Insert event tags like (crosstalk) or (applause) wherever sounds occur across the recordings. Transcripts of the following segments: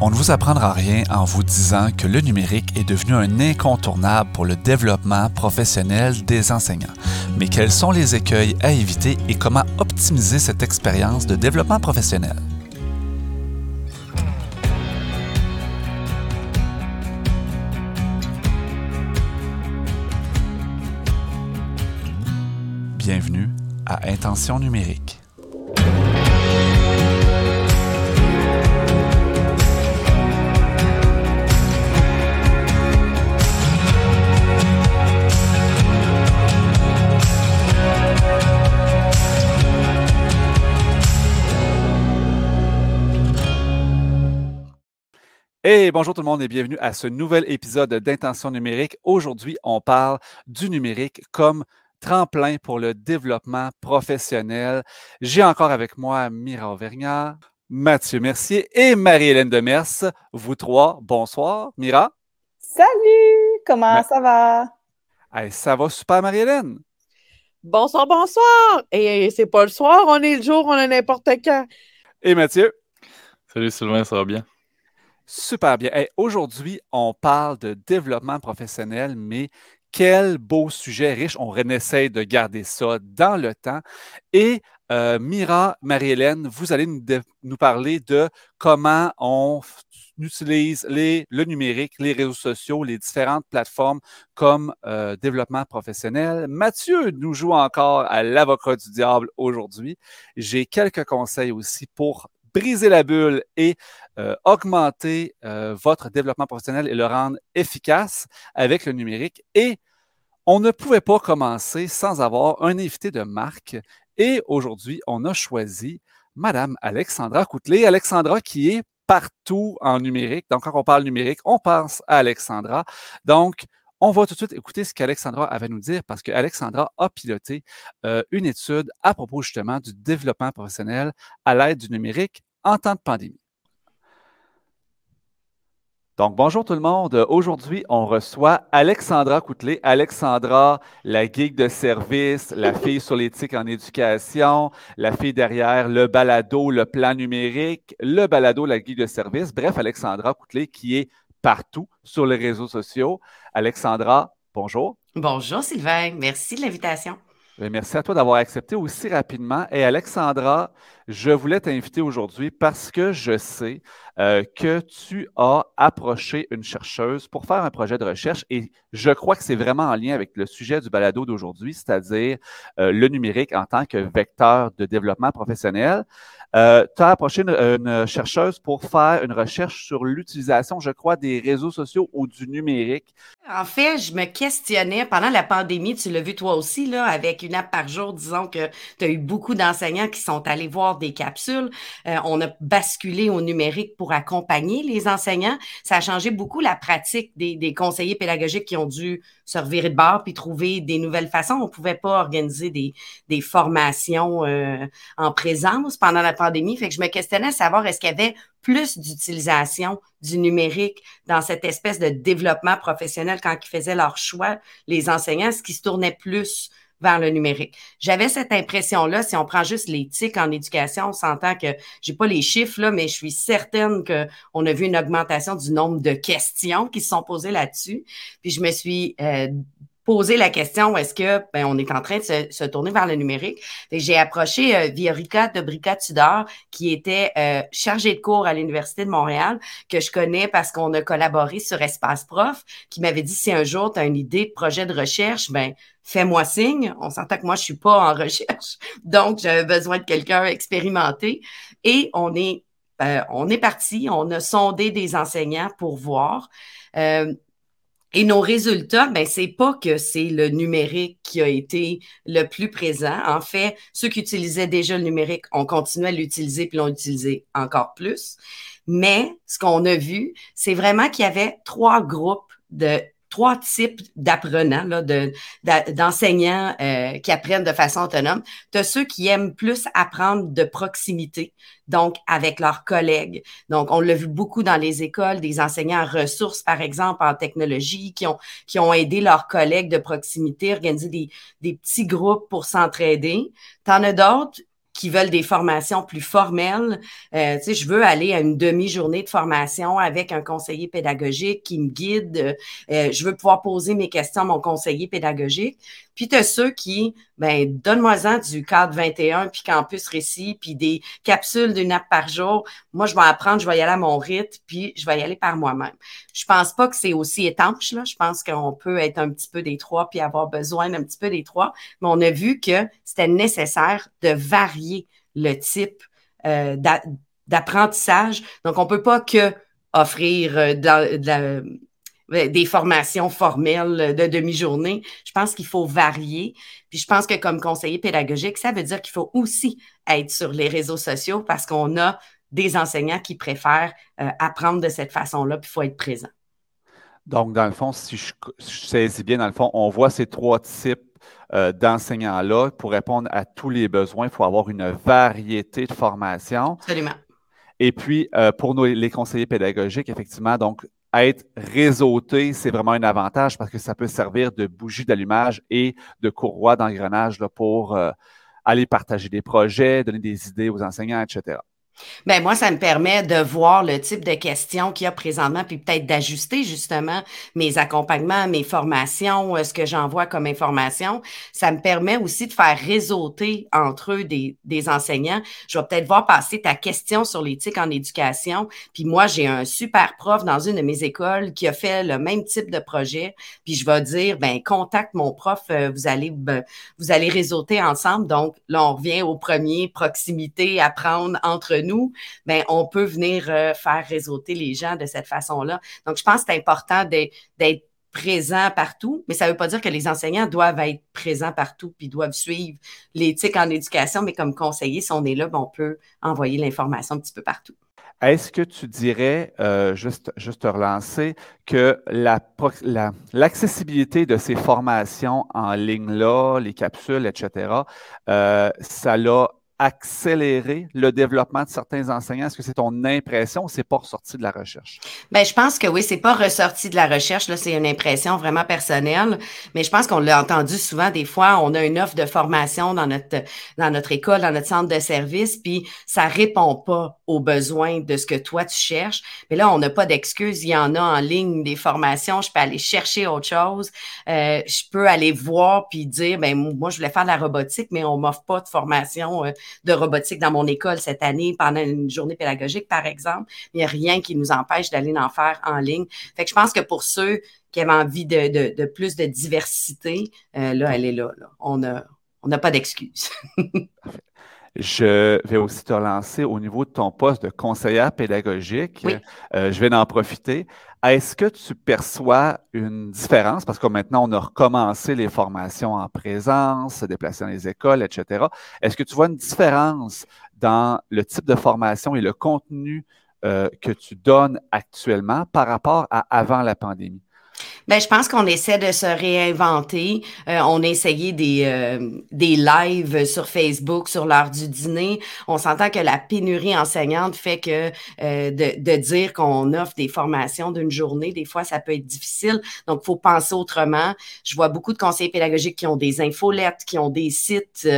On ne vous apprendra rien en vous disant que le numérique est devenu un incontournable pour le développement professionnel des enseignants. Mais quels sont les écueils à éviter et comment optimiser cette expérience de développement professionnel? Bienvenue à Intention numérique. Hey, bonjour tout le monde et bienvenue à ce nouvel épisode d'Intention numérique. Aujourd'hui, on parle du numérique comme tremplin pour le développement professionnel. J'ai encore avec moi Mira Auvergnat, Mathieu Mercier et Marie-Hélène Demers. Vous trois, bonsoir. Mira? Salut! Comment ça va? Hey, ça va super, Marie-Hélène? Bonsoir, bonsoir! Et c'est pas le soir, on est le jour, on est n'importe quand. Et Mathieu? Salut Sylvain, ça va bien? Super bien. Aujourd'hui, on parle de développement professionnel, mais quel beau sujet riche. On essaie de garder ça dans le temps. Et euh, Mira, Marie-Hélène, vous allez nous, parler de comment on utilise le numérique, les réseaux sociaux, les différentes plateformes comme euh, développement professionnel. Mathieu nous joue encore à l'avocat du diable aujourd'hui. J'ai quelques conseils aussi pour briser la bulle et euh, augmenter euh, votre développement professionnel et le rendre efficace avec le numérique. Et on ne pouvait pas commencer sans avoir un invité de marque. Et aujourd'hui, on a choisi Madame Alexandra Coutelet. Alexandra qui est partout en numérique. Donc, quand on parle numérique, on pense à Alexandra. Donc, on va tout de suite écouter ce qu'Alexandra avait à nous dire parce qu'Alexandra a piloté euh, une étude à propos justement du développement professionnel à l'aide du numérique en temps de pandémie. Donc, bonjour tout le monde. Aujourd'hui, on reçoit Alexandra Coutelet. Alexandra, la geek de service, la fille sur l'éthique en éducation, la fille derrière le balado, le plan numérique, le balado, la geek de service. Bref, Alexandra Coutelet qui est partout sur les réseaux sociaux. Alexandra, bonjour. Bonjour Sylvain, merci de l'invitation. Merci à toi d'avoir accepté aussi rapidement. Et Alexandra, je voulais t'inviter aujourd'hui parce que je sais euh, que tu as approché une chercheuse pour faire un projet de recherche et je crois que c'est vraiment en lien avec le sujet du balado d'aujourd'hui, c'est-à-dire euh, le numérique en tant que vecteur de développement professionnel. Euh, tu as approché une, chercheuse pour faire une recherche sur l'utilisation, je crois, des réseaux sociaux ou du numérique. En fait, je me questionnais pendant la pandémie, tu l'as vu toi aussi, là, avec une app par jour, disons que tu as eu beaucoup d'enseignants qui sont allés voir des capsules. Euh, on a basculé au numérique pour accompagner les enseignants. Ça a changé beaucoup la pratique des, conseillers pédagogiques qui ont dû se revirer de bord puis trouver des nouvelles façons. On ne pouvait pas organiser des, des formations euh, en présence pendant la pandémie. Fait que je me questionnais à savoir est-ce qu'il y avait plus d'utilisation du numérique dans cette espèce de développement professionnel quand ils faisaient leur choix, les enseignants, est-ce qu'ils se tournaient plus vers le numérique. J'avais cette impression-là, si on prend juste l'éthique en éducation, on s'entend que j'ai pas les chiffres là, mais je suis certaine qu'on a vu une augmentation du nombre de questions qui se sont posées là-dessus. Puis je me suis euh, poser la question est-ce que ben, on est en train de se, tourner vers le numérique? J'ai approché euh, Viorica de Brica Tudor, qui était euh, chargée de cours à l'Université de Montréal, que je connais parce qu'on a collaboré sur Espace Prof, qui m'avait dit si un jour tu as une idée de projet de recherche, ben fais-moi signe. On s'entend que moi, je suis pas en (laughs) recherche, donc j'avais besoin de quelqu'un expérimenté. Et on est, euh, on est parti, on a sondé des enseignants pour voir. Euh, et nos résultats, ben, c'est pas que c'est le numérique qui a été le plus présent. En fait, ceux qui utilisaient déjà le numérique ont continué à l'utiliser puis l'ont utilisé encore plus. Mais ce qu'on a vu, c'est vraiment qu'il y avait trois groupes de trois types d'apprenants, d'enseignants euh, qui apprennent de façon autonome. Tu as ceux qui aiment plus apprendre de proximité, donc avec leurs collègues. Donc, on l'a vu beaucoup dans les écoles, des enseignants en ressources, par exemple, en technologie, qui ont, qui ont aidé leurs collègues de proximité, organiser des, des petits groupes pour s'entraider. Tu as d'autres qui veulent des formations plus formelles. Euh, tu sais, je veux aller à une demi-journée de formation avec un conseiller pédagogique qui me guide. Euh, je veux pouvoir poser mes questions à mon conseiller pédagogique. Puis tu as ceux qui, ben, donne-moi-en du cadre 21, puis campus récit, puis des capsules d'une app par jour. Moi, je vais apprendre, je vais y aller à mon rythme, puis je vais y aller par moi-même. Je pense pas que c'est aussi étanche, là. Je pense qu'on peut être un petit peu des trois, puis avoir besoin d'un petit peu des trois. Mais on a vu que c'était nécessaire de varier le type euh, d'apprentissage. Donc, on peut pas que offrir euh, des formations formelles de demi-journée. Je pense qu'il faut varier. Puis je pense que comme conseiller pédagogique, ça veut dire qu'il faut aussi être sur les réseaux sociaux parce qu'on a des enseignants qui préfèrent euh, apprendre de cette façon-là, puis il faut être présent. Donc, dans le fond, si je, saisis bien, dans le fond, on voit ces trois types euh, d'enseignants-là. Pour répondre à tous les besoins, il faut avoir une variété de formations. Absolument. Et puis, euh, pour nos, les conseillers pédagogiques, effectivement, donc, être réseauté, c'est vraiment un avantage parce que ça peut servir de bougie d'allumage et de courroie d'engrenage pour euh, aller partager des projets, donner des idées aux enseignants, etc. Ben moi, ça me permet de voir le type de questions qu'il y a présentement, puis peut-être d'ajuster justement mes accompagnements, mes formations, euh, ce que j'envoie comme information. Ça me permet aussi de faire réseauter entre eux des, des enseignants. Je vais peut-être voir passer ta question sur l'éthique en éducation. Puis moi, j'ai un super prof dans une de mes écoles qui a fait le même type de projet. Puis je vais dire, ben contacte mon prof, euh, vous allez ben, vous allez réseauter ensemble. Donc là, on revient au premier proximité, apprendre entre nous nous, ben, on peut venir euh, faire réseauter les gens de cette façon-là. Donc, je pense que c'est important d'être présent partout, mais ça ne veut pas dire que les enseignants doivent être présents partout puis doivent suivre l'éthique en éducation, mais comme conseiller, si on est là, ben, on peut envoyer l'information un petit peu partout. Est-ce que tu dirais, euh, juste, juste relancer, que l'accessibilité de ces formations en ligne-là, les capsules, etc., euh, ça l'a accélérer le développement de certains enseignants? Est-ce que c'est ton impression ou c'est pas ressorti de la recherche? Ben, je pense que oui, c'est pas ressorti de la recherche. Là, c'est une impression vraiment personnelle. Mais je pense qu'on l'a entendu souvent. Des fois, on a une offre de formation dans notre, dans notre école, dans notre centre de service, puis ça répond pas aux besoins de ce que toi tu cherches. Mais là, on n'a pas d'excuses. Il y en a en ligne des formations. Je peux aller chercher autre chose. Euh, je peux aller voir puis dire, ben, moi, je voulais faire de la robotique, mais on m'offre pas de formation euh, de robotique dans mon école cette année pendant une journée pédagogique, par exemple. Il n'y a rien qui nous empêche d'aller en faire en ligne. Fait que je pense que pour ceux qui avaient envie de, plus de diversité, euh, là, elle est là. On n'a on pas d'excuses. (laughs) Je vais aussi te relancer au niveau de ton poste de conseillère pédagogique. Euh, je vais en profiter. Est-ce que tu perçois une différence? Parce que maintenant, on a recommencé les formations en présence, se déplacer dans les écoles, etc. Est-ce que tu vois une différence dans le type de formation et le contenu euh, que tu donnes actuellement par rapport à avant la pandémie? Ben, je pense qu'on essaie de se réinventer. Euh, on a essayé des, euh, des lives sur Facebook sur l'heure du dîner. On s'entend que la pénurie enseignante fait que euh, de, de, dire qu'on offre des formations d'une journée, des fois, ça peut être difficile. Donc, faut penser autrement. Je vois beaucoup de conseillers pédagogiques qui ont des infolettes, qui ont des sites,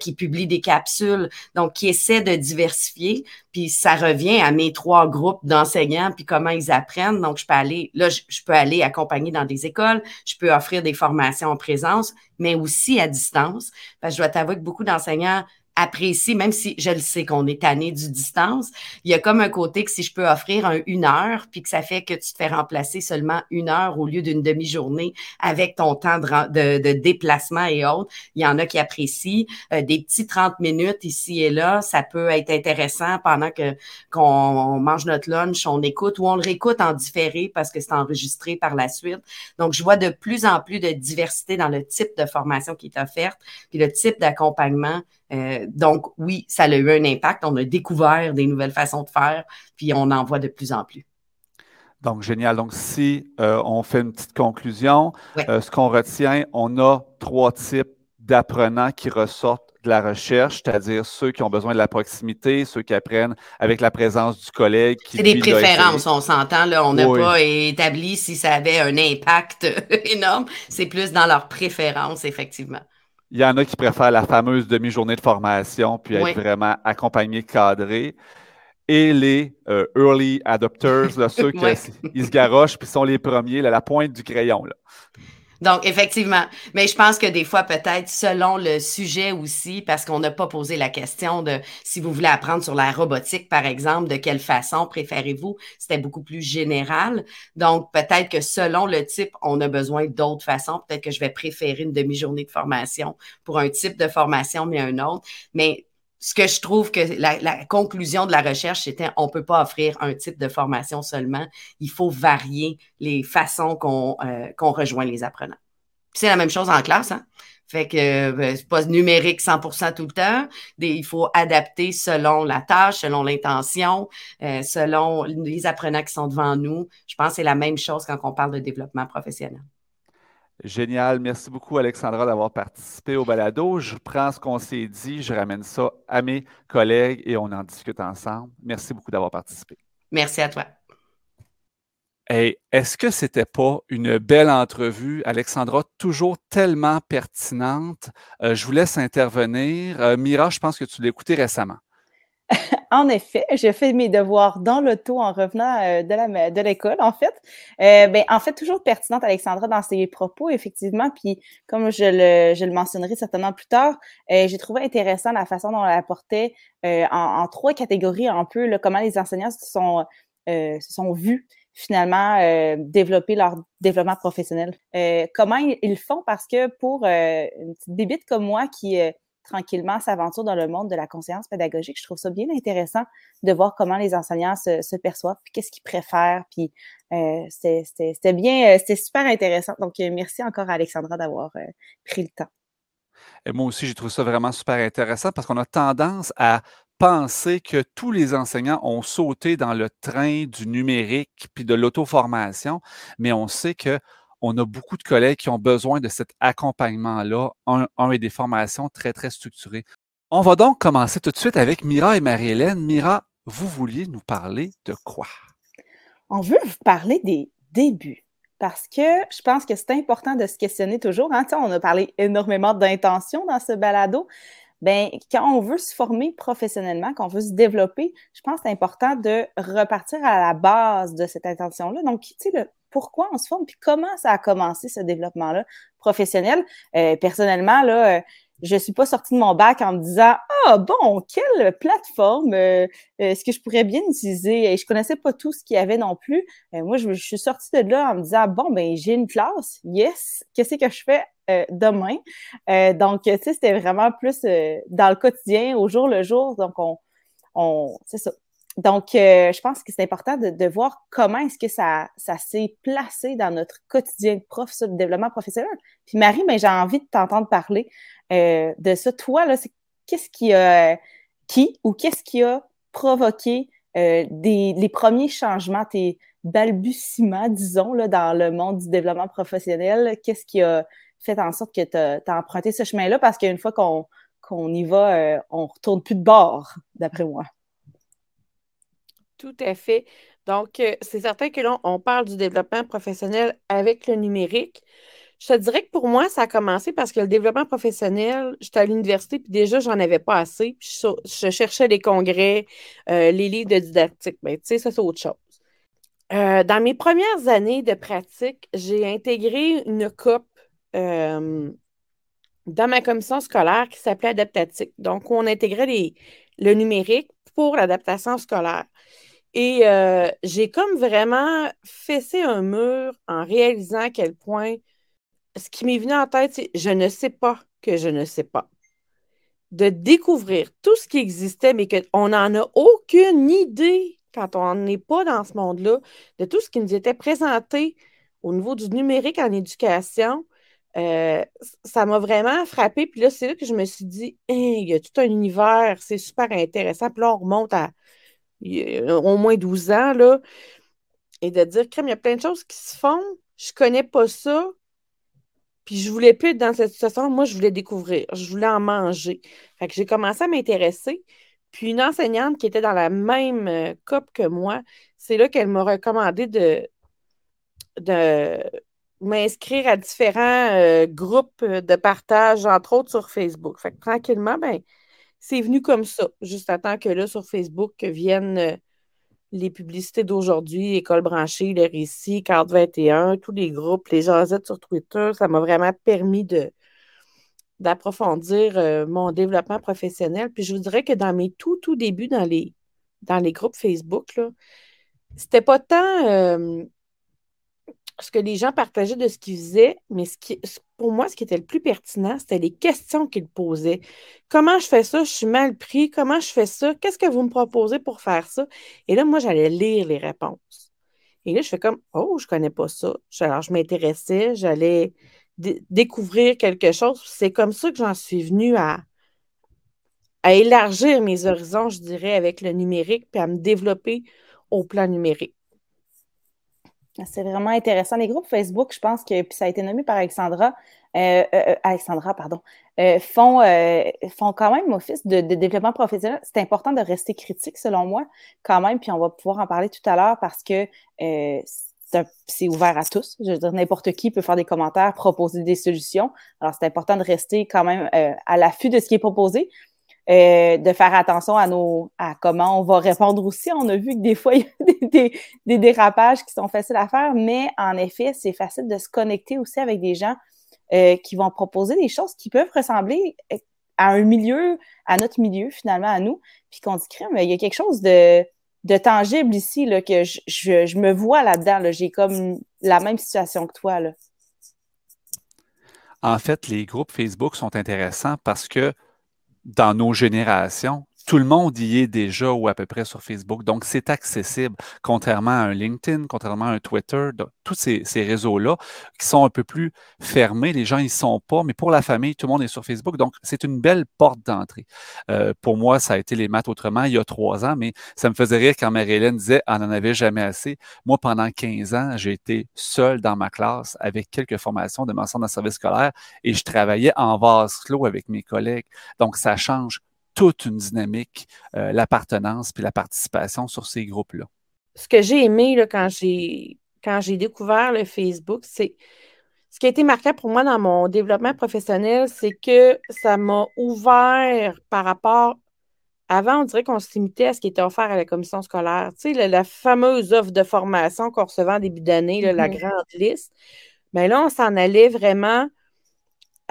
qui publient des capsules, donc qui essaient de diversifier. Puis ça revient à mes trois groupes d'enseignants, puis comment ils apprennent. Donc, je peux aller, là, je, peux aller accompagner dans des écoles, je peux offrir des formations en présence, mais aussi à distance. Parce je dois t'avouer que beaucoup d'enseignants apprécie, même si je le sais qu'on est tanné du distance, il y a comme un côté que si je peux offrir un, une heure, puis que ça fait que tu te fais remplacer seulement une heure au lieu d'une demi-journée avec ton temps de, de, déplacement et autres, il y en a qui apprécient. Euh, des petits 30 minutes ici et là, ça peut être intéressant pendant que qu'on mange notre lunch, on écoute ou on le réécoute en différé parce que c'est enregistré par la suite. Donc, je vois de plus en plus de diversité dans le type de formation qui est offerte, puis le type d'accompagnement euh, donc, oui, ça a eu un impact. On a découvert des nouvelles façons de faire, puis on en voit de plus en plus. Donc, génial. Donc, si euh, on fait une petite conclusion, euh, ce qu'on retient, on a trois types d'apprenants qui ressortent de la recherche, c'est-à-dire ceux qui ont besoin de la proximité, ceux qui apprennent avec la présence du collègue. C'est des préférences, on s'entend, là. On n'a pas établi si ça avait un impact (laughs) énorme. C'est plus dans leurs préférences, effectivement Il y en a qui préfèrent la fameuse demi-journée de formation, puis être vraiment accompagné, cadré. Et les euh, early adopters, (laughs) ceux qui se garochent, puis sont les premiers, la pointe du crayon. Là. Donc, effectivement. Mais je pense que des fois, peut-être, selon le sujet aussi, parce qu'on n'a pas posé la question de si vous voulez apprendre sur la robotique, par exemple, de quelle façon préférez-vous? C'était beaucoup plus général. Donc, peut-être que selon le type, on a besoin d'autres façons. Peut-être que je vais préférer une demi-journée de formation pour un type de formation, mais un autre. Mais ce que je trouve que la, conclusion de la recherche, c'était on ne peut pas offrir un type de formation seulement. Il faut varier les façons qu'on euh, rejoint les apprenants. C'est la même chose en classe, hein? Fait que euh, c'est pas numérique 100% tout le temps. il faut adapter selon la tâche, selon l'intention, euh, selon les apprenants qui sont devant nous. Je pense que c'est la même chose quand on parle de développement professionnel. Génial. Merci beaucoup, Alexandra, d'avoir participé au balado. Je prends ce qu'on s'est dit, je ramène ça à mes collègues et on en discute ensemble. Merci beaucoup d'avoir participé. Merci à toi. Hey, est-ce que c'était pas une belle entrevue, Alexandra, toujours tellement pertinente? Euh, je vous laisse intervenir. Euh, Mira, je pense que tu l'as écouté récemment. (laughs) En effet, j'ai fait mes devoirs dans l'auto en revenant euh, de l'école, en fait. Euh, ben, en fait, toujours pertinente, Alexandra, dans ses propos, effectivement. Puis, comme je le, mentionnerai certainement plus tard, euh, j'ai trouvé intéressant la façon dont elle apportait en, trois catégories un peu comment les enseignants se sont, vus finalement développer leur développement professionnel. comment ils, font? Parce que pour une petite bébite comme moi qui tranquillement s'aventure dans le monde de la conscience pédagogique. Je trouve ça bien intéressant de voir comment les enseignants se, perçoivent, puis qu'est-ce qu'ils préfèrent. Puis euh, c'était bien, euh, c'était super intéressant. Donc, euh, merci encore à Alexandra d'avoir pris le temps. Et moi aussi, j'ai trouvé ça vraiment super intéressant parce qu'on a tendance à penser que tous les enseignants ont sauté dans le train du numérique puis de l'auto-formation, mais on sait que on a beaucoup de collègues qui ont besoin de cet accompagnement-là, un, et des formations très, très structurées. On va donc commencer tout de suite avec Mira et Marie-Hélène. Mira, vous vouliez nous parler de quoi? On veut vous parler des débuts parce que je pense que c'est important de se questionner toujours. Hein. On a parlé énormément d'intention dans ce balado. Bien, quand on veut se former professionnellement, quand on veut se développer, je pense que c'est important de repartir à la base de cette intention-là. Donc, tu sais, le pourquoi on se forme, puis comment ça a commencé ce développement-là professionnel? Euh, personnellement, là, euh, je ne suis pas sortie de mon bac en me disant Ah bon, quelle plateforme euh, est-ce que je pourrais bien utiliser? Et je ne connaissais pas tout ce qu'il y avait non plus. moi, je, suis sortie de là en me disant Bon, ben j'ai une classe, yes, qu'est-ce que je fais demain? donc, tu sais, c'était vraiment plus dans le quotidien, au jour le jour. Donc, on, on c'est ça. Donc, euh, je pense que c'est important de, voir comment est-ce que ça, ça s'est placé dans notre quotidien de prof, ça, de développement professionnel. Puis Marie, ben, j'ai envie de t'entendre parler euh, de ça. Toi, là, c'est qu'est-ce qui a qui ou qu'est-ce qui a provoqué euh, des, les premiers changements, tes balbutiements, disons, là, dans le monde du développement professionnel? Qu'est-ce qui a fait en sorte que tu as, emprunté ce chemin-là? Parce qu'une fois qu'on qu'on y va, on retourne plus de bord, d'après moi. Tout à fait. Donc, euh, c'est certain que là, on parle du développement professionnel avec le numérique. Je te dirais que pour moi, ça a commencé parce que le développement professionnel, j'étais à l'université, puis déjà, j'en avais pas assez. Puis je, cherchais les congrès, euh, les livres de didactique. Mais ben, tu sais, ça, c'est autre chose. Euh, dans mes premières années de pratique, j'ai intégré une COP dans ma commission scolaire qui s'appelait Adaptatique. Donc, on intégrait le numérique pour l'adaptation scolaire. Et euh, j'ai comme vraiment fessé un mur en réalisant à quel point ce qui m'est venu en tête, c'est je ne sais pas que je ne sais pas. De découvrir tout ce qui existait, mais qu'on n'en a aucune idée quand on n'est pas dans ce monde-là, de tout ce qui nous était présenté au niveau du numérique en éducation, euh, ça m'a vraiment frappé. Puis là, c'est là que je me suis dit, il y a tout un univers, c'est super intéressant. Puis là, on remonte à au moins 12 ans, là, et de dire, crème, il y a plein de choses qui se font, je connais pas ça, puis je voulais plus être dans cette situation, moi, je voulais découvrir, je voulais en manger. Fait que j'ai commencé à m'intéresser, puis une enseignante qui était dans la même euh, COP que moi, c'est là qu'elle m'a recommandé de, de m'inscrire à différents euh, groupes de partage, entre autres sur Facebook. Fait que tranquillement, ben, c'est venu comme ça, juste à temps que là, sur Facebook, viennent euh, les publicités d'aujourd'hui, École branchée, le récit, Carte 21, tous les groupes, les jasettes sur Twitter. Ça m'a vraiment permis de d'approfondir euh, mon développement professionnel. Puis je vous dirais que dans mes tout, tout débuts dans les, dans les groupes Facebook, c'était pas tant euh, ce que les gens partageaient de ce qu'ils faisaient, mais ce qui, pour moi, ce qui était le plus pertinent, c'était les questions qu'ils posaient. Comment je fais ça? Je suis mal pris. Comment je fais ça? Qu'est-ce que vous me proposez pour faire ça? Et là, moi, j'allais lire les réponses. Et là, je fais comme, oh, je connais pas ça. Alors, je m'intéressais, j'allais découvrir quelque chose. C'est comme ça que j'en suis venue à, à élargir mes horizons, je dirais, avec le numérique, puis à me développer au plan numérique. C'est vraiment intéressant. Les groupes Facebook, je pense que, puis ça a été nommé par Alexandra, euh, euh, euh, Alexandra, pardon, font, font quand même office de, de développement professionnel. C'est important de rester critique, selon moi, quand même, puis on va pouvoir en parler tout à l'heure parce que c'est ouvert à tous. Je veux dire, n'importe qui peut faire des commentaires, proposer des solutions. Alors, c'est important de rester quand même à l'affût de ce qui est proposé. Euh, de faire attention à nos à comment on va répondre aussi. On a vu que des fois, (laughs) il y a des, dérapages qui sont faciles à faire, mais en effet, c'est facile de se connecter aussi avec des gens euh, qui vont proposer des choses qui peuvent ressembler euh, à un milieu, à notre milieu, finalement, à nous, puis qu'on dit, mais il y a quelque chose de, de tangible ici, là, que je, je, je me vois là-dedans. Là. J'ai comme la même situation que toi. Là. En fait, les groupes Facebook sont intéressants parce que dans nos générations, tout le monde y est déjà ou à peu près sur Facebook. Donc, c'est accessible, contrairement à un LinkedIn, contrairement à un Twitter, tous ces, réseaux-là qui sont un peu plus fermés. Les gens n'y sont pas, mais pour la famille, tout le monde est sur Facebook. Donc, c'est une belle porte d'entrée. Euh, pour moi, ça a été les maths autrement il y a trois ans, mais ça me faisait rire quand Marie-Hélène disait « on n'en avait jamais assez ». Moi, pendant 15 ans, j'ai été seul dans ma classe avec quelques formations de mon centre de service scolaire et je travaillais en vase clos avec mes collègues. Donc, ça change toute une dynamique, euh, l'appartenance puis la participation sur ces groupes-là. Ce que j'ai aimé là, quand j'ai quand j'ai découvert le Facebook, c'est ce qui a été marquant pour moi dans mon développement professionnel, c'est que ça m'a ouvert par rapport. Avant, on dirait qu'on se limitait à ce qui était offert à la commission scolaire. Tu sais, la, fameuse offre de formation qu'on recevait en début d'année, la mm-hmm. grande liste. Mais là, on s'en allait vraiment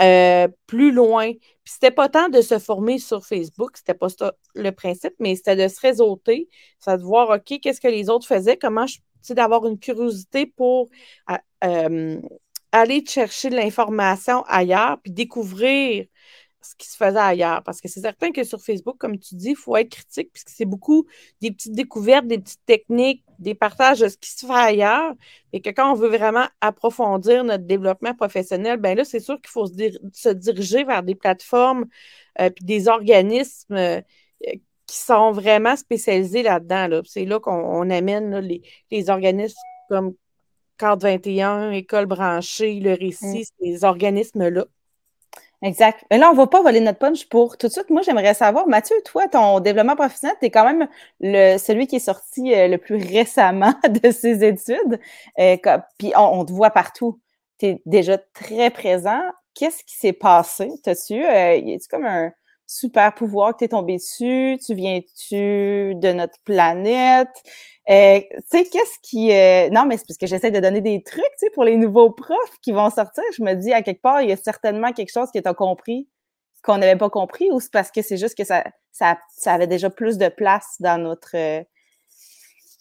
euh, plus loin. Puis c'était pas tant de se former sur Facebook, c'était pas ça le principe, mais c'était de se réseauter, ça de voir, OK, qu'est-ce que les autres faisaient, comment je, d'avoir une curiosité pour euh, aller chercher de l'information ailleurs, puis découvrir ce qui se faisait ailleurs. Parce que c'est certain que sur Facebook, comme tu dis, il faut être critique, puisque c'est beaucoup des petites découvertes, des petites techniques, des partages de ce qui se fait ailleurs. Et que quand on veut vraiment approfondir notre développement professionnel, ben là, c'est sûr qu'il faut se, diriger vers des plateformes euh, puis des organismes. Euh, qui sont vraiment spécialisés là-dedans. C'est là, qu'on amène les, les, organismes comme Carte 21, École branchée, le récit, mm. ces organismes-là. Exact. Mais là, on ne va pas voler notre punch pour tout de suite. Moi, j'aimerais savoir, Mathieu, toi, ton développement professionnel, tu es quand même le, celui qui est sorti euh, le plus (laughs) récemment de ses études. Euh, puis on, te voit partout. Tu es déjà très présent. Qu'est-ce qui s'est passé? T'as-tu, euh, y a-tu comme un super pouvoir que tu es tombé dessus? Tu viens-tu de notre planète? Euh, tu sais, qu'est-ce qui... Euh, non, mais c'est parce que j'essaie de donner des trucs, tu sais, pour les nouveaux profs qui vont sortir. Je me dis, à quelque part, il y a certainement quelque chose que tu as compris qu'on n'avait pas compris ou c'est parce que c'est juste que ça, ça, avait déjà plus de place dans notre...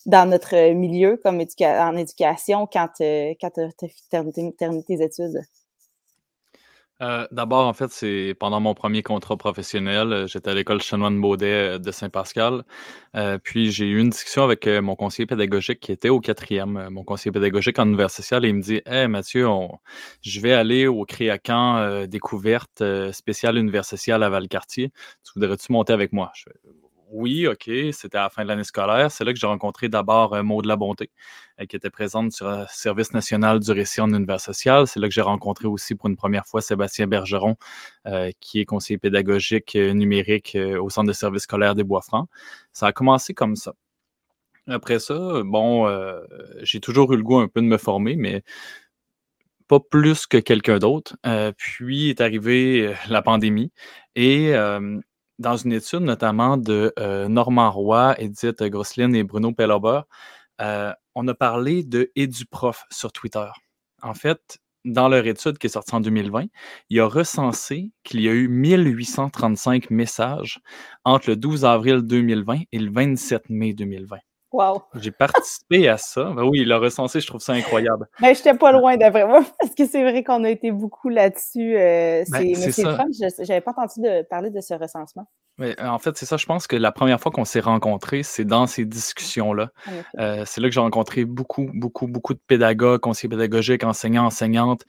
dans notre milieu comme en éducation euh, quand tu as terminé tes études? Euh, d'abord, en fait, c'est pendant mon premier contrat professionnel, euh, j'étais à l'école Chanoine Baudet euh, de Saint-Pascal. puis j'ai eu une discussion avec mon conseiller pédagogique qui était au quatrième, mon conseiller pédagogique en univers social, et il me dit Hey Mathieu, je vais aller au Créacan découverte spéciale univers social à Valcartier. Tu voudrais-tu monter avec moi? Oui, OK, c'était à la fin de l'année scolaire. C'est là que j'ai rencontré d'abord euh, Maud de la Bonté, euh, qui était présente sur le Service national du récit en univers social. C'est là que j'ai rencontré aussi pour une première fois Sébastien Bergeron, euh, qui est conseiller pédagogique numérique au Centre de services scolaires des Bois-Francs. Ça a commencé comme ça. Après ça, bon, j'ai toujours eu le goût un peu de me former, mais pas plus que quelqu'un d'autre. puis est arrivée la pandémie et dans une étude notamment de Normand Roy, Edith Grosselin et Bruno Pellober, on a parlé de EduProf sur Twitter. En fait, dans leur étude qui est sortie en 2020, il a recensé qu'il y a eu 1835 messages entre le 12 avril 2020 et le 27 mai 2020. Wow. J'ai participé à ça. Ben oui, il l'a recensé, je trouve ça incroyable. Ben, j'étais pas loin d'après moi, (laughs) parce que c'est vrai qu'on a été beaucoup là-dessus. Euh, ben, mais c'est j'avais pas entendu de parler de ce recensement. Euh, en fait, c'est ça. Je pense que la première fois qu'on s'est rencontrés, c'est dans ces discussions-là. Euh, c'est là que j'ai rencontré beaucoup, beaucoup, beaucoup de pédagogues, conseillers pédagogiques, enseignants, enseignantes,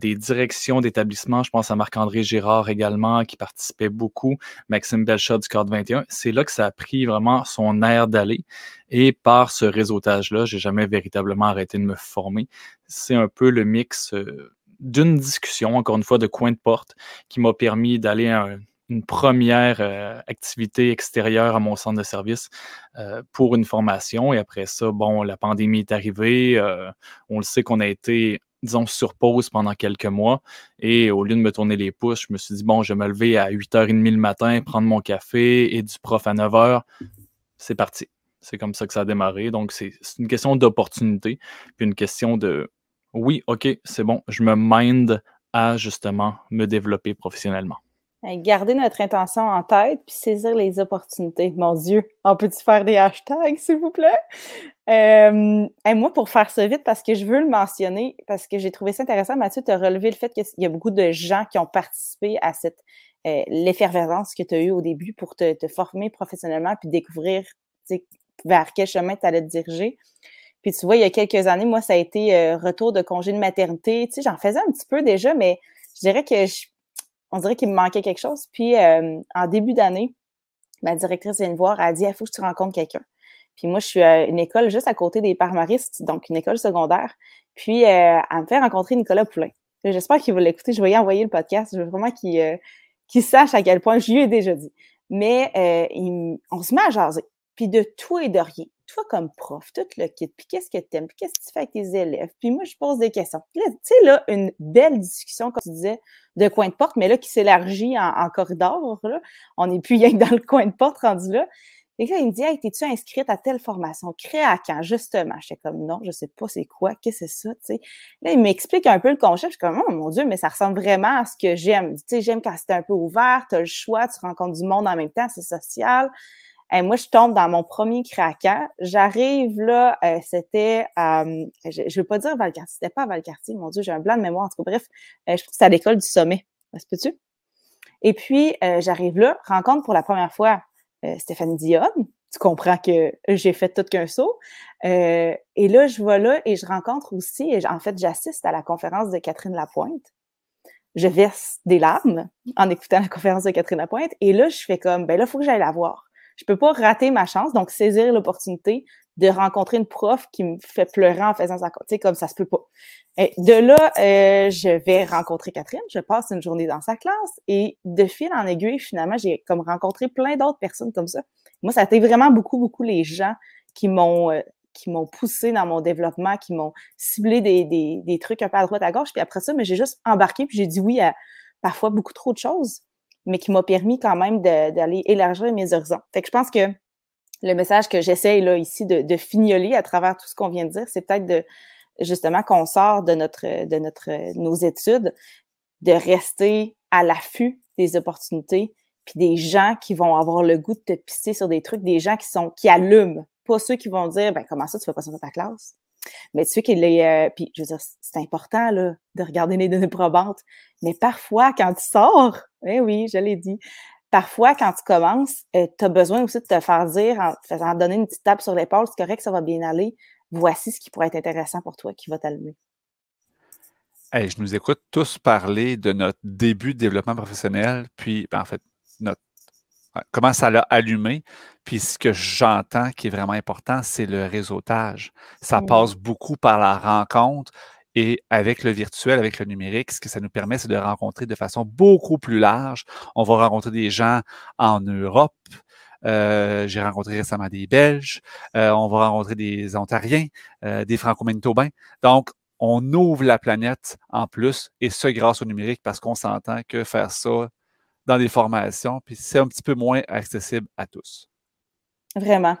des directions d'établissements. Je pense à Marc-André Girard également, qui participait beaucoup, Maxime Belchat du Cadre 21. C'est là que ça a pris vraiment son air d'aller. Et par ce réseautage-là, j'ai jamais véritablement arrêté de me former. C'est un peu le mix d'une discussion, encore une fois, de coin de porte, qui m'a permis d'aller à une première activité extérieure à mon centre de service pour une formation. Et après ça, bon, la pandémie est arrivée. on le sait qu'on a été, disons, sur pause pendant quelques mois. Et au lieu de me tourner les pouces, je me suis dit, bon, je vais me lever à 8h30 le matin, prendre mon café et du prof à 9h. C'est parti. C'est comme ça que ça a démarré. Donc, c'est une question d'opportunité, puis une question de oui, OK, c'est bon, je me mind à justement me développer professionnellement. Garder notre intention en tête puis saisir les opportunités. Mon Dieu, on peut-tu faire des hashtags, s'il vous plaît? et moi, pour faire ça vite, parce que je veux le mentionner, parce que j'ai trouvé ça intéressant, Mathieu, tu as relevé le fait qu'il y a beaucoup de gens qui ont participé à cette euh, l'effervescence que tu as eue au début pour te, former professionnellement puis découvrir vers quel chemin tu allais te diriger. Puis tu vois, il y a quelques années, moi, ça a été euh, retour de congé de maternité. Tu sais, j'en faisais un petit peu déjà, mais je dirais que on dirait qu'il me manquait quelque chose. Puis euh, en début d'année, ma directrice vient me voir, elle a dit Il faut que tu rencontres quelqu'un. Puis moi, je suis à une école juste à côté des Parmaristes, donc une école secondaire. Puis euh, elle me fait rencontrer Nicolas Poulain. J'espère qu'il va l'écouter. Je vais y envoyer le podcast. Je veux vraiment qu'il sache à quel point je lui ai déjà dit. Mais on se met à jaser puis de tout et de rien. Toi, comme prof, tout le kit, puis qu'est-ce que tu aimes, puis qu'est-ce que tu fais avec tes élèves, puis moi, je pose des questions. tu sais, là, une belle discussion, comme tu disais, de coin de porte, mais là, qui s'élargit en, corridor, là. On n'est plus rien que dans le coin de porte rendu là. Et là, il me dit, hey, t'es-tu inscrite à telle formation? Crée à quand, justement? J'étais comme, non, je sais pas c'est quoi, qu'est-ce que c'est ça, tu sais? Là, il m'explique un peu le concept. Je suis comme, oh mon Dieu, mais ça ressemble vraiment à ce que j'aime. Tu sais, j'aime quand c'est un peu ouvert, tu as le choix, tu rencontres du monde en même temps, c'est social moi, je tombe dans mon premier craquant. J'arrive là, euh, c'était, je ne veux pas dire Valcartier, c'était pas Valcartier, mon Dieu, j'ai un blanc de mémoire. En tout cas, bref, euh, je trouve que c'est à l'école du sommet. Ça peut-tu? Et puis, euh, j'arrive là, rencontre pour la première fois Stéphanie Dionne. Tu comprends que j'ai fait tout qu'un saut. et là, je vois là et je rencontre aussi, et en fait, j'assiste à la conférence de Catherine Lapointe je verse des larmes en écoutant la conférence de Catherine Lapointe. Et là, je fais comme, ben là, il faut que j'aille la voir je peux pas rater ma chance, donc saisir l'opportunité de rencontrer une prof qui me fait pleurer en faisant sa tu sais, comme ça se peut pas. De là, euh, je vais rencontrer Catherine, je passe une journée dans sa classe et de fil en aiguille, finalement, j'ai comme rencontré plein d'autres personnes comme ça. Moi, ça a été vraiment beaucoup, beaucoup les gens qui m'ont euh, qui m'ont poussé dans mon développement, qui m'ont ciblé des, des, des, trucs un peu à droite, à gauche. Puis après ça, mais j'ai juste embarqué, puis j'ai dit oui à parfois beaucoup trop de choses mais qui m'a permis quand même d'aller élargir mes horizons. Fait que je pense que le message que j'essaie là ici de, de, fignoler à travers tout ce qu'on vient de dire, c'est peut-être de justement qu'on sort de notre de notre nos études, de rester à l'affût des opportunités, puis des gens qui vont avoir le goût de te pisser sur des trucs, des gens qui sont qui allument, pas ceux qui vont dire ben comment ça tu fais pas ça dans ta classe. Mais tu sais qu'il est. Euh, puis, je veux dire, c'est important là, de regarder les données probantes. Mais parfois, quand tu sors, eh oui, je l'ai dit, parfois, quand tu commences, euh, tu as besoin aussi de te faire dire, en faisant donner une petite tape sur l'épaule, c'est correct, ça va bien aller. Voici ce qui pourrait être intéressant pour toi, qui va t'allumer. je nous écoute tous parler de notre début de développement professionnel, puis ben, en fait, notre comment ça l'a allumé. Puis ce que j'entends qui est vraiment important, c'est le réseautage. Ça passe beaucoup par la rencontre et avec le virtuel, avec le numérique, ce que ça nous permet, c'est de rencontrer de façon beaucoup plus large. On va rencontrer des gens en Europe. Euh, j'ai rencontré récemment des Belges. Euh, on va rencontrer des Ontariens, euh, des Franco-Manitobains. Donc, on ouvre la planète en plus, et ce grâce au numérique, parce qu'on s'entend que faire ça dans des formations, puis c'est un petit peu moins accessible à tous. Vraiment.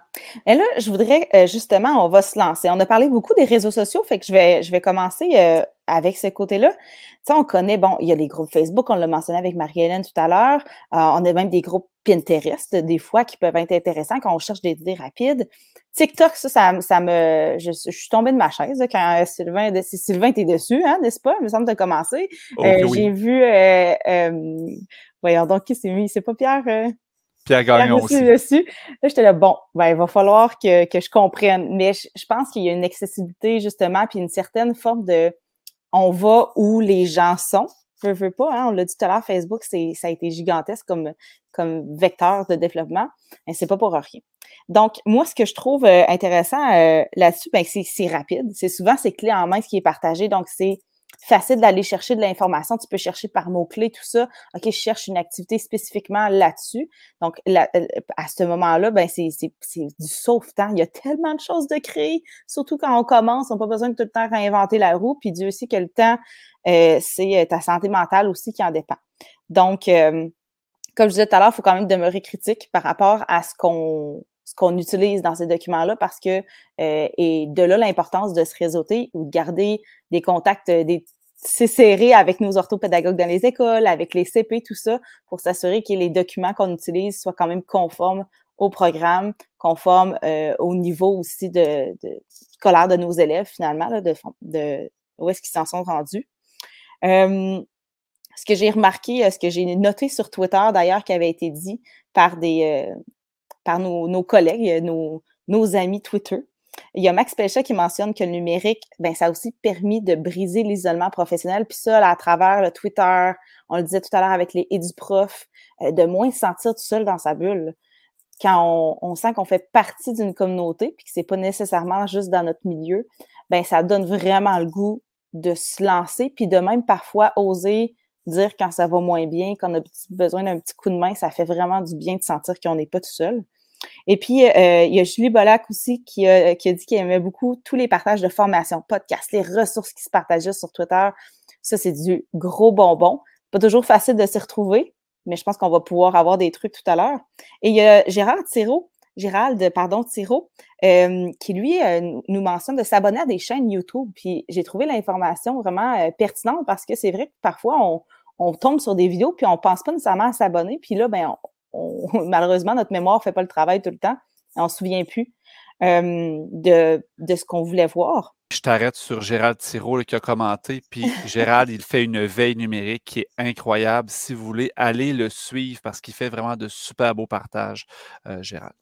Et là, je voudrais euh, justement, on va se lancer. On a parlé beaucoup des réseaux sociaux, fait que je vais, je vais commencer euh, avec ce côté-là. Tu sais, on connaît, bon, il y a les groupes Facebook, on l'a mentionné avec Marie-Hélène tout à l'heure. Euh, on a même des groupes Pinterest, des fois, qui peuvent être intéressants quand on cherche des idées rapides. TikTok, ça, ça, me. Je, suis tombée de ma chaise quand Sylvain. Sylvain était dessus, hein, n'est-ce pas? Il me semble de commencer. Oh, j'ai vu. voyons donc, qui s'est mis? C'est pas Pierre? Pierre Gagnon aussi. Dessus. Là, j'étais là, bon, ben, il va falloir que, que je comprenne. Mais je, pense qu'il y a une accessibilité, justement, puis une certaine forme de on va où les gens sont. Je veux pas, hein, on l'a dit tout à l'heure, Facebook, c'est, ça a été gigantesque comme, comme vecteur de développement. Et c'est pas pour rien. Donc, moi, ce que je trouve euh, intéressant euh, là-dessus, ben, c'est, c'est rapide. C'est souvent ces clés en main qui est partagé. Donc, c'est facile d'aller chercher de l'information. Tu peux chercher par mots-clés, tout ça. OK, je cherche une activité spécifiquement là-dessus. Donc, à ce moment-là, ben, c'est du sauve-temps. Il y a tellement de choses de créer, surtout quand on commence. On n'a pas besoin de tout le temps réinventer la roue. Puis Dieu sait que le temps, euh, c'est euh, ta santé mentale aussi qui en dépend. Donc, euh, comme je disais tout à l'heure, il faut quand même demeurer critique par rapport à ce qu'on ce qu'on utilise dans ces documents-là parce que, euh, et de là l'importance de se réseauter ou de garder des contacts, euh, des serrés avec nos orthopédagogues dans les écoles, avec les CP, tout ça, pour s'assurer que les documents qu'on utilise soient quand même conformes au programme, conformes euh, au niveau aussi de, de, de nos élèves, finalement, là, de, de où est-ce qu'ils s'en sont rendus. ce que j'ai remarqué, ce que j'ai noté sur Twitter d'ailleurs, qui avait été dit par des, par nos, collègues, nos, nos, amis Twitter. Il y a Max Pelcha qui mentionne que le numérique, ben, ça a aussi permis de briser l'isolement professionnel. Puis ça, à travers le Twitter, on le disait tout à l'heure avec les éduprofs, euh, de moins se sentir tout seul dans sa bulle. Quand on, sent qu'on fait partie d'une communauté, puis que c'est pas nécessairement juste dans notre milieu, ben ça donne vraiment le goût de se lancer, puis de même parfois oser dire quand ça va moins bien, qu'on a besoin d'un petit coup de main, ça fait vraiment du bien de sentir qu'on n'est pas tout seul. Et puis, euh, il y a Julie Bolac aussi qui a, dit qu'elle aimait beaucoup tous les partages de formation, podcasts, les ressources qui se partageaient sur Twitter. Ça, c'est du gros bonbon. Pas toujours facile de s'y retrouver, mais je pense qu'on va pouvoir avoir des trucs tout à l'heure. Et il y a Gérard Thiraud, Gérald, pardon, Thiraud, euh, qui lui euh, nous mentionne de s'abonner à des chaînes YouTube. Puis j'ai trouvé l'information vraiment pertinente parce que c'est vrai que parfois on, tombe sur des vidéos puis on pense pas nécessairement à s'abonner. Puis là, ben, (laughs) malheureusement, notre mémoire fait pas le travail tout le temps. On se souvient plus euh, de, ce qu'on voulait voir. Je t'arrête sur Gérald Thiraud qui a commenté. Puis Gérald, il fait une veille numérique qui est incroyable. Si vous voulez, allez le suivre parce qu'il fait vraiment de super beaux partages, euh, Gérald.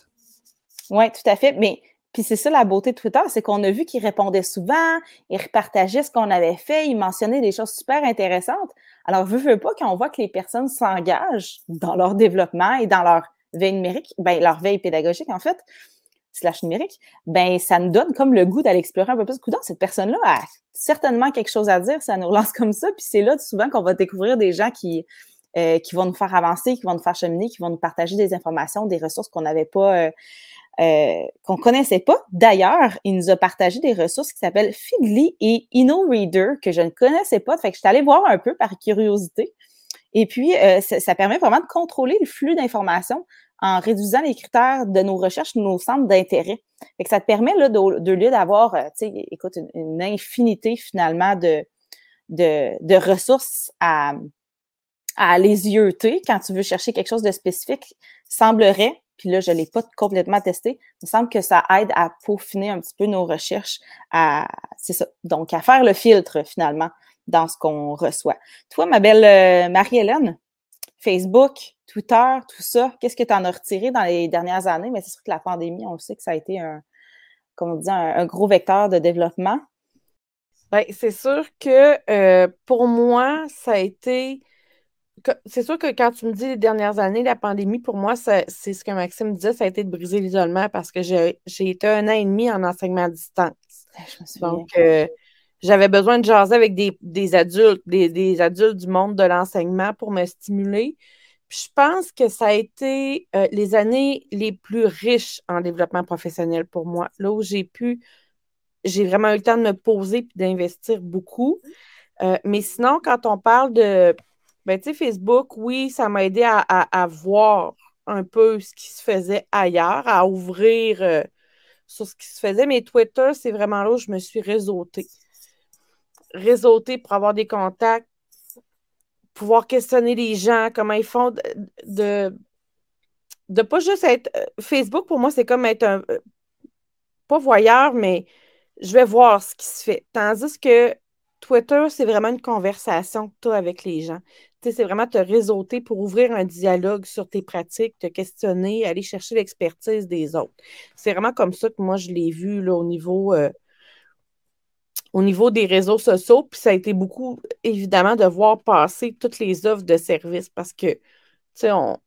Oui, tout à fait. Mais puis c'est ça la beauté de Twitter, c'est qu'on a vu qu'il répondait souvent, il repartageait ce qu'on avait fait, il mentionnait des choses super intéressantes. Alors, veux, veux pas, quand on voit que les personnes s'engagent dans leur développement et dans leur veille numérique, ben, leur veille pédagogique, en fait, slash numérique, ben, ça nous donne comme le goût d'aller explorer un peu plus. Coudon, cette personne-là a certainement quelque chose à dire, ça nous relance comme ça, puis c'est là souvent qu'on va découvrir des gens qui, euh, vont nous faire avancer, qui vont nous faire cheminer, qui vont nous partager des informations, des ressources qu'on n'avait pas, euh, euh, qu'on connaissait pas. D'ailleurs, il nous a partagé des ressources qui s'appellent Feedly et InnoReader que je ne connaissais pas. Fait que je suis allée voir un peu par curiosité. Et puis, euh, ça, permet vraiment de contrôler le flux d'informations en réduisant les critères de nos recherches, nos centres d'intérêt. Fait que ça te permet, là, de, de d'avoir, euh, tu sais, écoute, une, infinité finalement de, de, de ressources à, à les yeuter quand tu veux chercher quelque chose de spécifique, semblerait puis là, je ne l'ai pas complètement testé. Il me semble que ça aide à peaufiner un petit peu nos recherches, à, donc à faire le filtre finalement dans ce qu'on reçoit. Toi, ma belle euh, Marie-Hélène, Facebook, Twitter, tout ça, qu'est-ce que tu en as retiré dans les dernières années? Mais c'est sûr que la pandémie, on sait que ça a été un, comme on dit, un, gros vecteur de développement. Bien, c'est sûr que euh, pour moi, ça a été c'est sûr que quand tu me dis les dernières années, la pandémie, pour moi, c'est ce que Maxime disait, ça a été de briser l'isolement parce que j'ai été un an et demi en enseignement à distance. Donc, euh, j'avais besoin de jaser avec des, adultes, des, adultes du monde de l'enseignement pour me stimuler. je pense que ça a été euh, les années les plus riches en développement professionnel pour moi, là où j'ai pu j'ai vraiment eu le temps de me poser et d'investir beaucoup. Euh, mais sinon, quand on parle de ben, Facebook, oui, ça m'a aidé à, voir un peu ce qui se faisait ailleurs, à ouvrir euh, sur ce qui se faisait. Mais Twitter, c'est vraiment là où je me suis réseautée. Réseautée pour avoir des contacts, pouvoir questionner les gens, comment ils font de, de, pas juste être. Euh, Facebook, pour moi, c'est comme être un. Pas voyeur, mais je vais voir ce qui se fait. Tandis que Twitter, c'est vraiment une conversation que tu as avec les gens. C'est vraiment te réseauter pour ouvrir un dialogue sur tes pratiques, te questionner, aller chercher l'expertise des autres. C'est vraiment comme ça que moi, je l'ai vu au niveau. Euh, au niveau des réseaux sociaux, puis ça a été beaucoup, évidemment, de voir passer toutes les offres de services parce que, tu sais, on,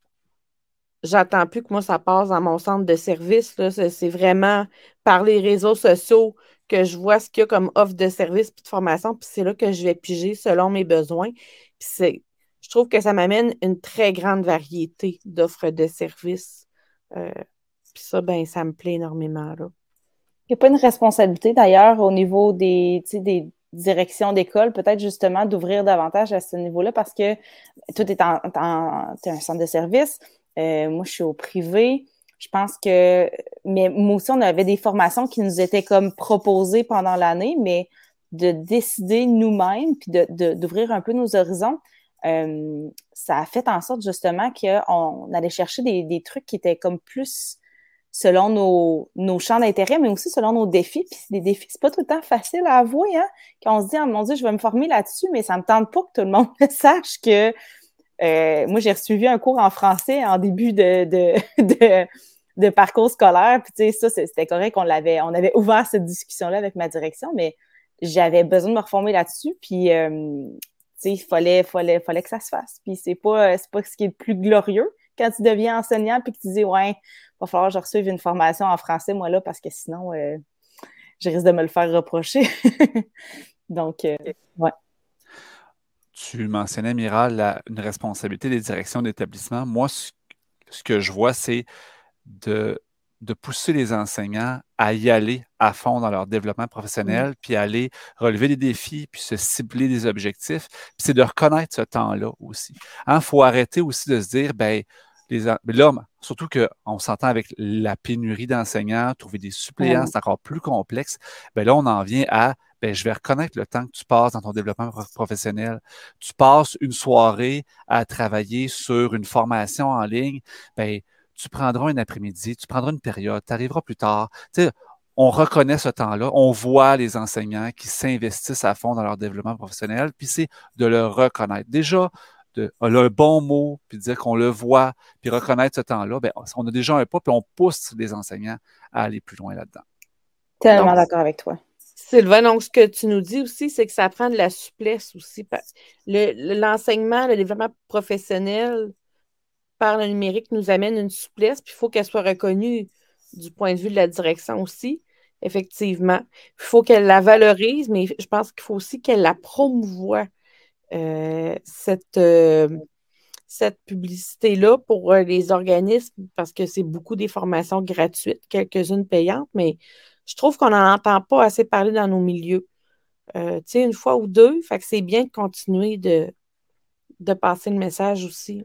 j'attends plus que moi, ça passe dans mon centre de service. C'est vraiment par les réseaux sociaux que je vois ce qu'il y a comme offre de service et de formation, puis c'est là que je vais piger selon mes besoins. Puis je trouve que ça m'amène une très grande variété d'offres de services. Euh, puis ça, ben, ça me plaît énormément. Là. Il n'y a pas une responsabilité d'ailleurs au niveau des, des directions d'école, peut-être justement d'ouvrir davantage à ce niveau-là parce que tout est en, en un centre de service. Euh, moi, je suis au privé. Je pense que, mais moi aussi, on avait des formations qui nous étaient comme proposées pendant l'année, mais de décider nous-mêmes puis d'ouvrir un peu nos horizons, euh, ça a fait en sorte justement qu'on allait chercher des, trucs qui étaient comme plus selon nos, champs d'intérêt, mais aussi selon nos défis. Puis des défis, c'est pas tout le temps facile à avouer, hein? Quand on se dit, oh mon Dieu, je vais me former là-dessus, mais ça me tente pas que tout le monde (laughs) sache que euh, moi, j'ai suivi un cours en français en début de, (laughs) parcours scolaire. Puis, tu sais, ça, c'était correct qu'on l'avait, on avait ouvert cette discussion-là avec ma direction, mais j'avais besoin de me reformer là-dessus. Puis, euh, il fallait, fallait, fallait que ça se fasse. Puis, c'est pas, c'est pas ce qui est le plus glorieux quand tu deviens enseignant puis que tu dis, ouais, il va falloir que je reçoive une formation en français, moi, là, parce que sinon, euh, je risque de me le faire reprocher. (laughs) Donc, ouais. Tu mentionnais, Mira, une responsabilité des directions d'établissement. Moi, ce, que je vois, c'est de, de, pousser les enseignants à y aller à fond dans leur développement professionnel, puis aller relever des défis, puis se cibler des objectifs. Puis c'est de reconnaître ce temps-là aussi. Il hein, faut arrêter aussi de se dire, ben, les, là, surtout qu'on s'entend avec la pénurie d'enseignants, trouver des suppléants, c'est encore plus complexe. Ben là, on en vient à ben, je vais reconnaître le temps que tu passes dans ton développement professionnel. Tu passes une soirée à travailler sur une formation en ligne, ben, tu prendras un après-midi, tu prendras une période, tu arriveras plus tard. Tu sais, on reconnaît ce temps-là, on voit les enseignants qui s'investissent à fond dans leur développement professionnel, puis c'est de le reconnaître. Déjà, de, un bon mot, puis dire qu'on le voit, puis reconnaître ce temps-là, ben, on a déjà un pas, puis on pousse les enseignants à aller plus loin là-dedans. Tellement d'accord avec toi. Sylvain, donc ce que tu nous dis aussi, c'est que ça prend de la souplesse aussi. L'enseignement, le, développement professionnel par le numérique nous amène une souplesse, puis il faut qu'elle soit reconnue du point de vue de la direction aussi, effectivement. Il faut qu'elle la valorise, mais je pense qu'il faut aussi qu'elle la promouvoie, euh, cette, euh, cette publicité-là pour euh, les organismes, parce que c'est beaucoup des formations gratuites, quelques-unes payantes, mais je trouve qu'on n'en entend pas assez parler dans nos milieux. Tu sais, une fois ou deux, fait que c'est bien de continuer de passer le message aussi.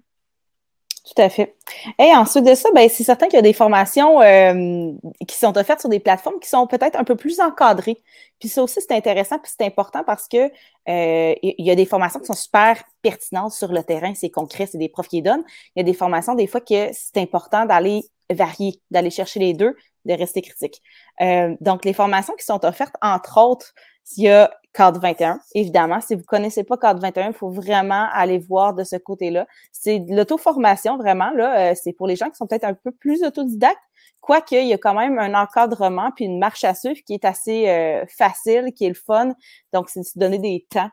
Tout à fait. Et ensuite de ça, ben, c'est certain qu'il y a des formations euh, qui sont offertes sur des plateformes qui sont peut-être un peu plus encadrées. Puis ça aussi, c'est intéressant, puis c'est important parce que euh, il y a des formations qui sont super pertinentes sur le terrain, c'est concret, c'est des profs qui les donnent. Il y a des formations, des fois, que c'est important d'aller varier, d'aller chercher les deux, de rester critique. Euh, donc, les formations qui sont offertes, entre autres, il y a Cadre 21, évidemment. Si vous connaissez pas Cadre 21, il faut vraiment aller voir de ce côté-là. C'est de l'auto-formation, vraiment. Là, euh, c'est pour les gens qui sont peut-être un peu plus autodidactes, quoique il y a quand même un encadrement puis une marche à suivre qui est assez euh, facile, qui est le fun. Donc, c'est de se donner des temps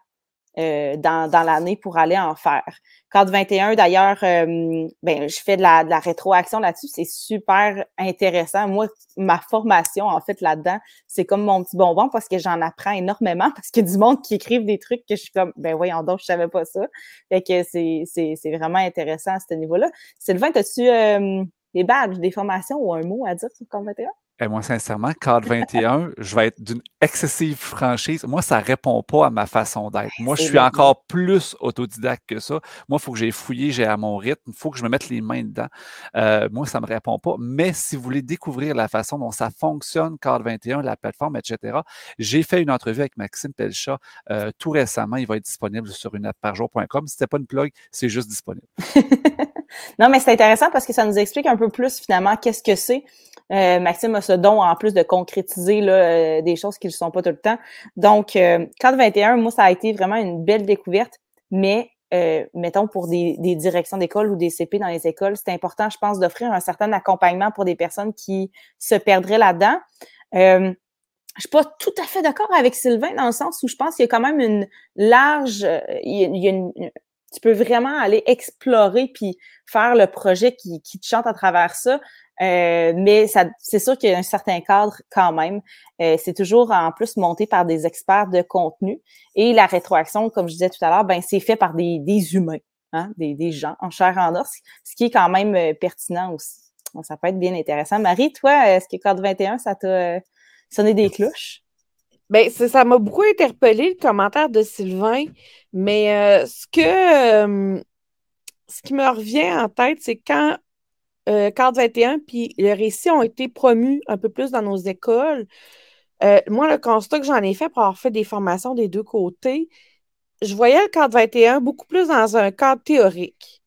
euh, dans, dans l'année pour aller en faire. Code 21, d'ailleurs, euh, ben, je fais de la, de la rétroaction là-dessus. C'est super intéressant. Moi, ma formation, en fait, là-dedans, c'est comme mon petit bonbon parce que j'en apprends énormément parce qu'il y a du monde qui écrivent des trucs que je suis comme, ben voyons donc, je savais pas ça. Fait que c'est vraiment intéressant à ce niveau-là. Sylvain, as-tu euh, des badges, des formations ou un mot à dire sur Code 21? Et moi, sincèrement, Cadre 21, je vais être d'une excessive franchise. Moi, ça ne répond pas à ma façon d'être. Moi, je suis encore plus autodidacte que ça. Moi, il faut que j'ai fouillé, j'ai à mon rythme, il faut que je me mette les mains dedans. Euh, moi, ça ne me répond pas. Mais si vous voulez découvrir la façon dont ça fonctionne, Cadre 21, la plateforme, etc., j'ai fait une entrevue avec Maxime Pelchat euh, tout récemment. Il va être disponible sur une parjour.com. Si ce pas une plug, c'est juste disponible. (laughs) non, mais c'est intéressant parce que ça nous explique un peu plus finalement qu'est-ce que c'est euh, Maxime a ce don en plus de concrétiser là, euh, des choses qui ne sont pas tout le temps. Donc, euh, 21, moi, ça a été vraiment une belle découverte, mais euh, mettons pour des, directions d'école ou des CP dans les écoles, c'est important, je pense, d'offrir un certain accompagnement pour des personnes qui se perdraient là-dedans. je ne suis pas tout à fait d'accord avec Sylvain dans le sens où je pense qu'il y a quand même une large, il y a, tu peux vraiment aller explorer puis faire le projet qui te chante à travers ça. Euh, mais c'est sûr qu'il y a un certain cadre quand même. Euh, c'est toujours en plus monté par des experts de contenu. Et la rétroaction, comme je disais tout à l'heure, ben, c'est fait par des, des humains, hein, des, des, gens en chair en os, ce qui est quand même euh, pertinent aussi. ça peut être bien intéressant. Marie, toi, est-ce que Cadre 21, ça t'a sonné des cloches? Bien, ça m'a beaucoup interpellé le commentaire de Sylvain, mais ce que ce qui me revient en tête, c'est quand euh, 21 puis le récit ont été promus un peu plus dans nos écoles. Euh, moi, le constat que j'en ai fait pour avoir fait des formations des deux côtés, je voyais le cadre 21 beaucoup plus dans un cadre théorique.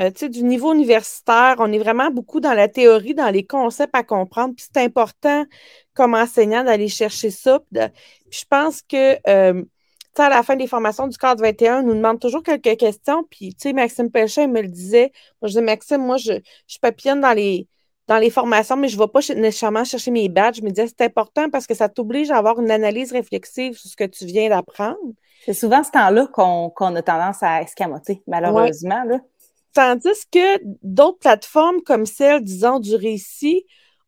Euh, tu sais, du niveau universitaire, on est vraiment beaucoup dans la théorie, dans les concepts à comprendre. Puis c'est important comme enseignant d'aller chercher ça. Puis je pense que euh, à la fin des formations du cadre 21, on nous demande toujours quelques questions. Puis, tu sais, Maxime Pelchin me le disait. Moi, je disais, Maxime, moi, je, je papillonne dans les, dans les formations, mais je ne vais pas nécessairement chercher mes badges. Je me disais, c'est important parce que ça t'oblige à avoir une analyse réflexive sur ce que tu viens d'apprendre. C'est souvent ce temps-là qu'on a tendance à escamoter, malheureusement. Là. Tandis que d'autres plateformes comme celle, disons, du récit,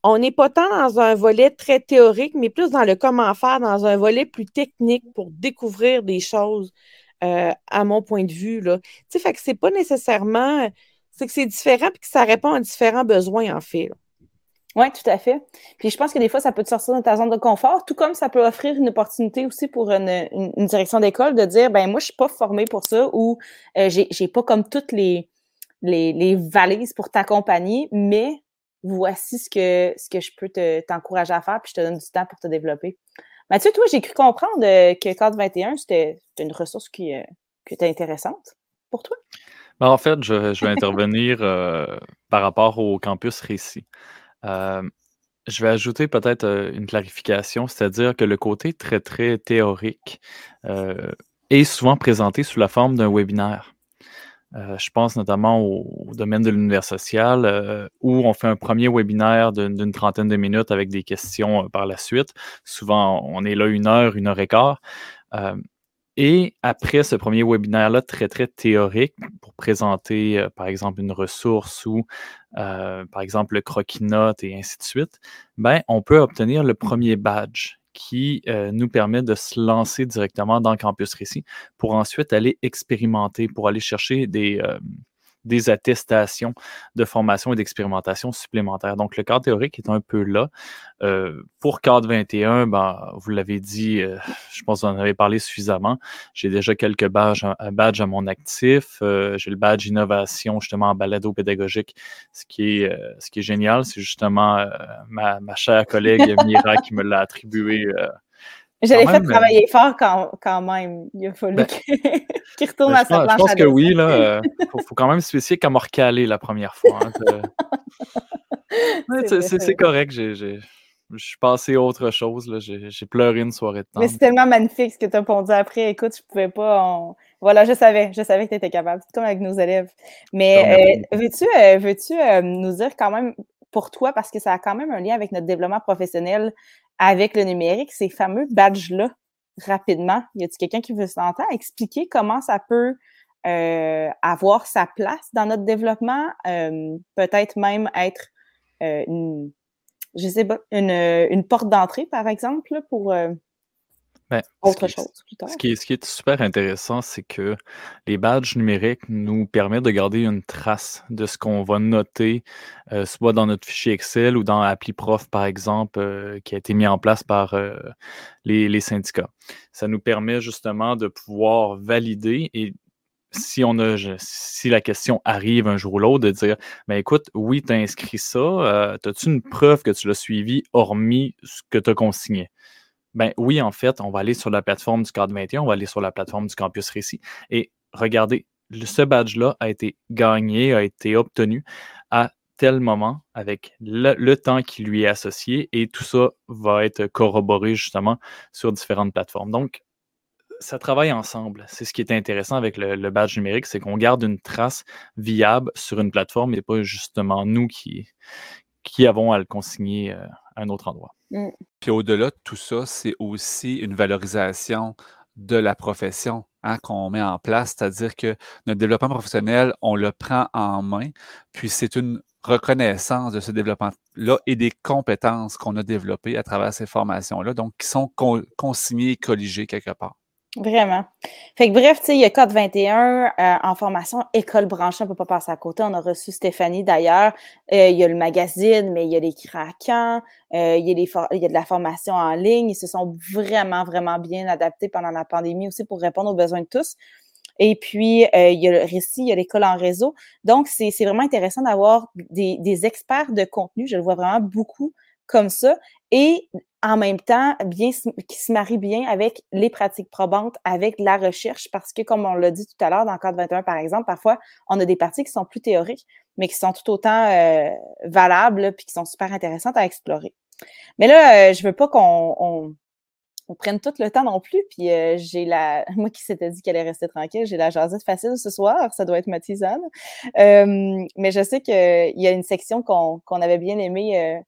on n'est pas tant dans un volet très théorique, mais plus dans le comment faire, dans un volet plus technique pour découvrir des choses, euh, à mon point de vue. Là. Tu sais, fait que c'est pas nécessairement. C'est que c'est différent et que ça répond à différents besoins, en fait. Oui, tout à fait. Puis je pense que des fois, ça peut te sortir de ta zone de confort, tout comme ça peut offrir une opportunité aussi pour une, direction d'école de dire ben moi, je ne suis pas formée pour ça ou euh, j'ai pas comme toutes les valises pour t'accompagner, mais voici ce que, je peux t'encourager à faire, puis je te donne du temps pour te développer. Mathieu, toi, j'ai cru comprendre euh, que Cadre 21, c'était une ressource qui, euh, était intéressante pour toi. Ben, en fait, je, vais intervenir euh, par rapport au campus récit. je vais ajouter peut-être une clarification, c'est-à-dire que le côté très, très théorique est souvent présenté sous la forme d'un webinaire. Euh, je pense notamment au, domaine de l'univers social, euh, où on fait un premier webinaire d'une trentaine de minutes avec des questions euh, par la suite. Souvent, on est là une heure, une heure et quart. et après ce premier webinaire-là, très, très théorique, pour présenter, par exemple, une ressource ou, par exemple, le croquis-note et ainsi de suite, ben, on peut obtenir le premier badge qui euh, nous permet de se lancer directement dans Campus Récit pour ensuite aller expérimenter, pour aller chercher des, euh, des attestations de formation et d'expérimentation supplémentaires. Donc, le cadre théorique est un peu là. Euh, pour cadre 21, ben, vous l'avez dit, euh, je pense que vous en avez parlé suffisamment. J'ai déjà quelques badges, badges à mon actif. Euh, j'ai le badge innovation, justement, en balado pédagogique. Ce qui est, ce qui est génial, c'est justement ma, ma, chère collègue (laughs) Mira qui me l'a attribué j'avais fait travailler euh, fort quand, quand, même. Il a fallu ben, (laughs) qu'il retourne ben, à sa planche. Je pense que oui, là. Euh, (laughs) faut, faut, quand même se spécifier qu'à m'a recalé la première fois. Hein, (laughs) c'est correct. je suis passé à autre chose. J'ai pleuré une soirée de temps. Mais c'est tellement magnifique ce que tu as pondu après. Écoute, je pouvais pas. Voilà, je savais. Je savais que tu étais capable. C'est comme avec nos élèves. Mais euh, veux-tu veux -tu, nous dire quand même pour toi, parce que ça a quand même un lien avec notre développement professionnel avec le numérique, ces fameux badges-là, rapidement? Y a-t-il quelqu'un qui veut s'entendre expliquer comment ça peut euh, avoir sa place dans notre développement? Euh, peut-être même être euh, une, une porte d'entrée, par exemple, pour. Ben, autre ce qui, chose plus tard. ce qui est, ce qui est super intéressant, c'est que les badges numériques nous permettent de garder une trace de ce qu'on va noter, euh, soit dans notre fichier Excel ou dans AppliProf, par exemple, euh, qui a été mis en place par euh, les, les syndicats. Ça nous permet justement de pouvoir valider et si on a, si la question arrive un jour ou l'autre, de dire, ben écoute, oui, tu as inscrit ça, euh, as-tu une preuve que tu l'as suivi, hormis ce que tu as consigné? Ben oui, en fait, on va aller sur la plateforme du Cadre 21, on va aller sur la plateforme du Campus Récit et regardez, ce badge-là a été gagné, a été obtenu à tel moment avec le, le temps qui lui est associé et tout ça va être corroboré justement sur différentes plateformes. Donc, ça travaille ensemble. C'est ce qui est intéressant avec le, le badge numérique, c'est qu'on garde une trace viable sur une plateforme et pas justement nous qui, qui avons à le consigner euh, à un autre endroit. Mm. Puis au-delà de tout ça, c'est aussi une valorisation de la profession hein, qu'on met en place, c'est-à-dire que notre développement professionnel, on le prend en main, puis c'est une reconnaissance de ce développement-là et des compétences qu'on a développées à travers ces formations-là, donc qui sont con- consignées et colligées quelque part. Vraiment. Fait que bref, tu sais, il y a Code 21 euh, en formation école branchée, on peut pas passer à côté. On a reçu Stéphanie d'ailleurs. Euh, il y a le magazine, mais il y a les craquants, euh, il, y a il y a de la formation en ligne. Ils se sont vraiment, vraiment bien adaptés pendant la pandémie aussi pour répondre aux besoins de tous. Et puis, euh, il y a le récit, il y a l'école en réseau. Donc, c'est c'est vraiment intéressant d'avoir des, des experts de contenu. Je le vois vraiment beaucoup comme ça. Et en même temps, bien, qui se marie bien avec les pratiques probantes, avec la recherche, parce que, comme on l'a dit tout à l'heure, dans le cadre 21, par exemple, parfois, on a des parties qui sont plus théoriques, mais qui sont tout autant euh, valables, puis qui sont super intéressantes à explorer. Mais là, euh, je veux pas qu'on on, on prenne tout le temps non plus, puis euh, j'ai la... (laughs) Moi qui s'était dit qu'elle allait rester tranquille, j'ai la jasette facile ce soir, ça doit être ma tisane. Euh, mais je sais qu'il y a une section qu'on avait bien aimée,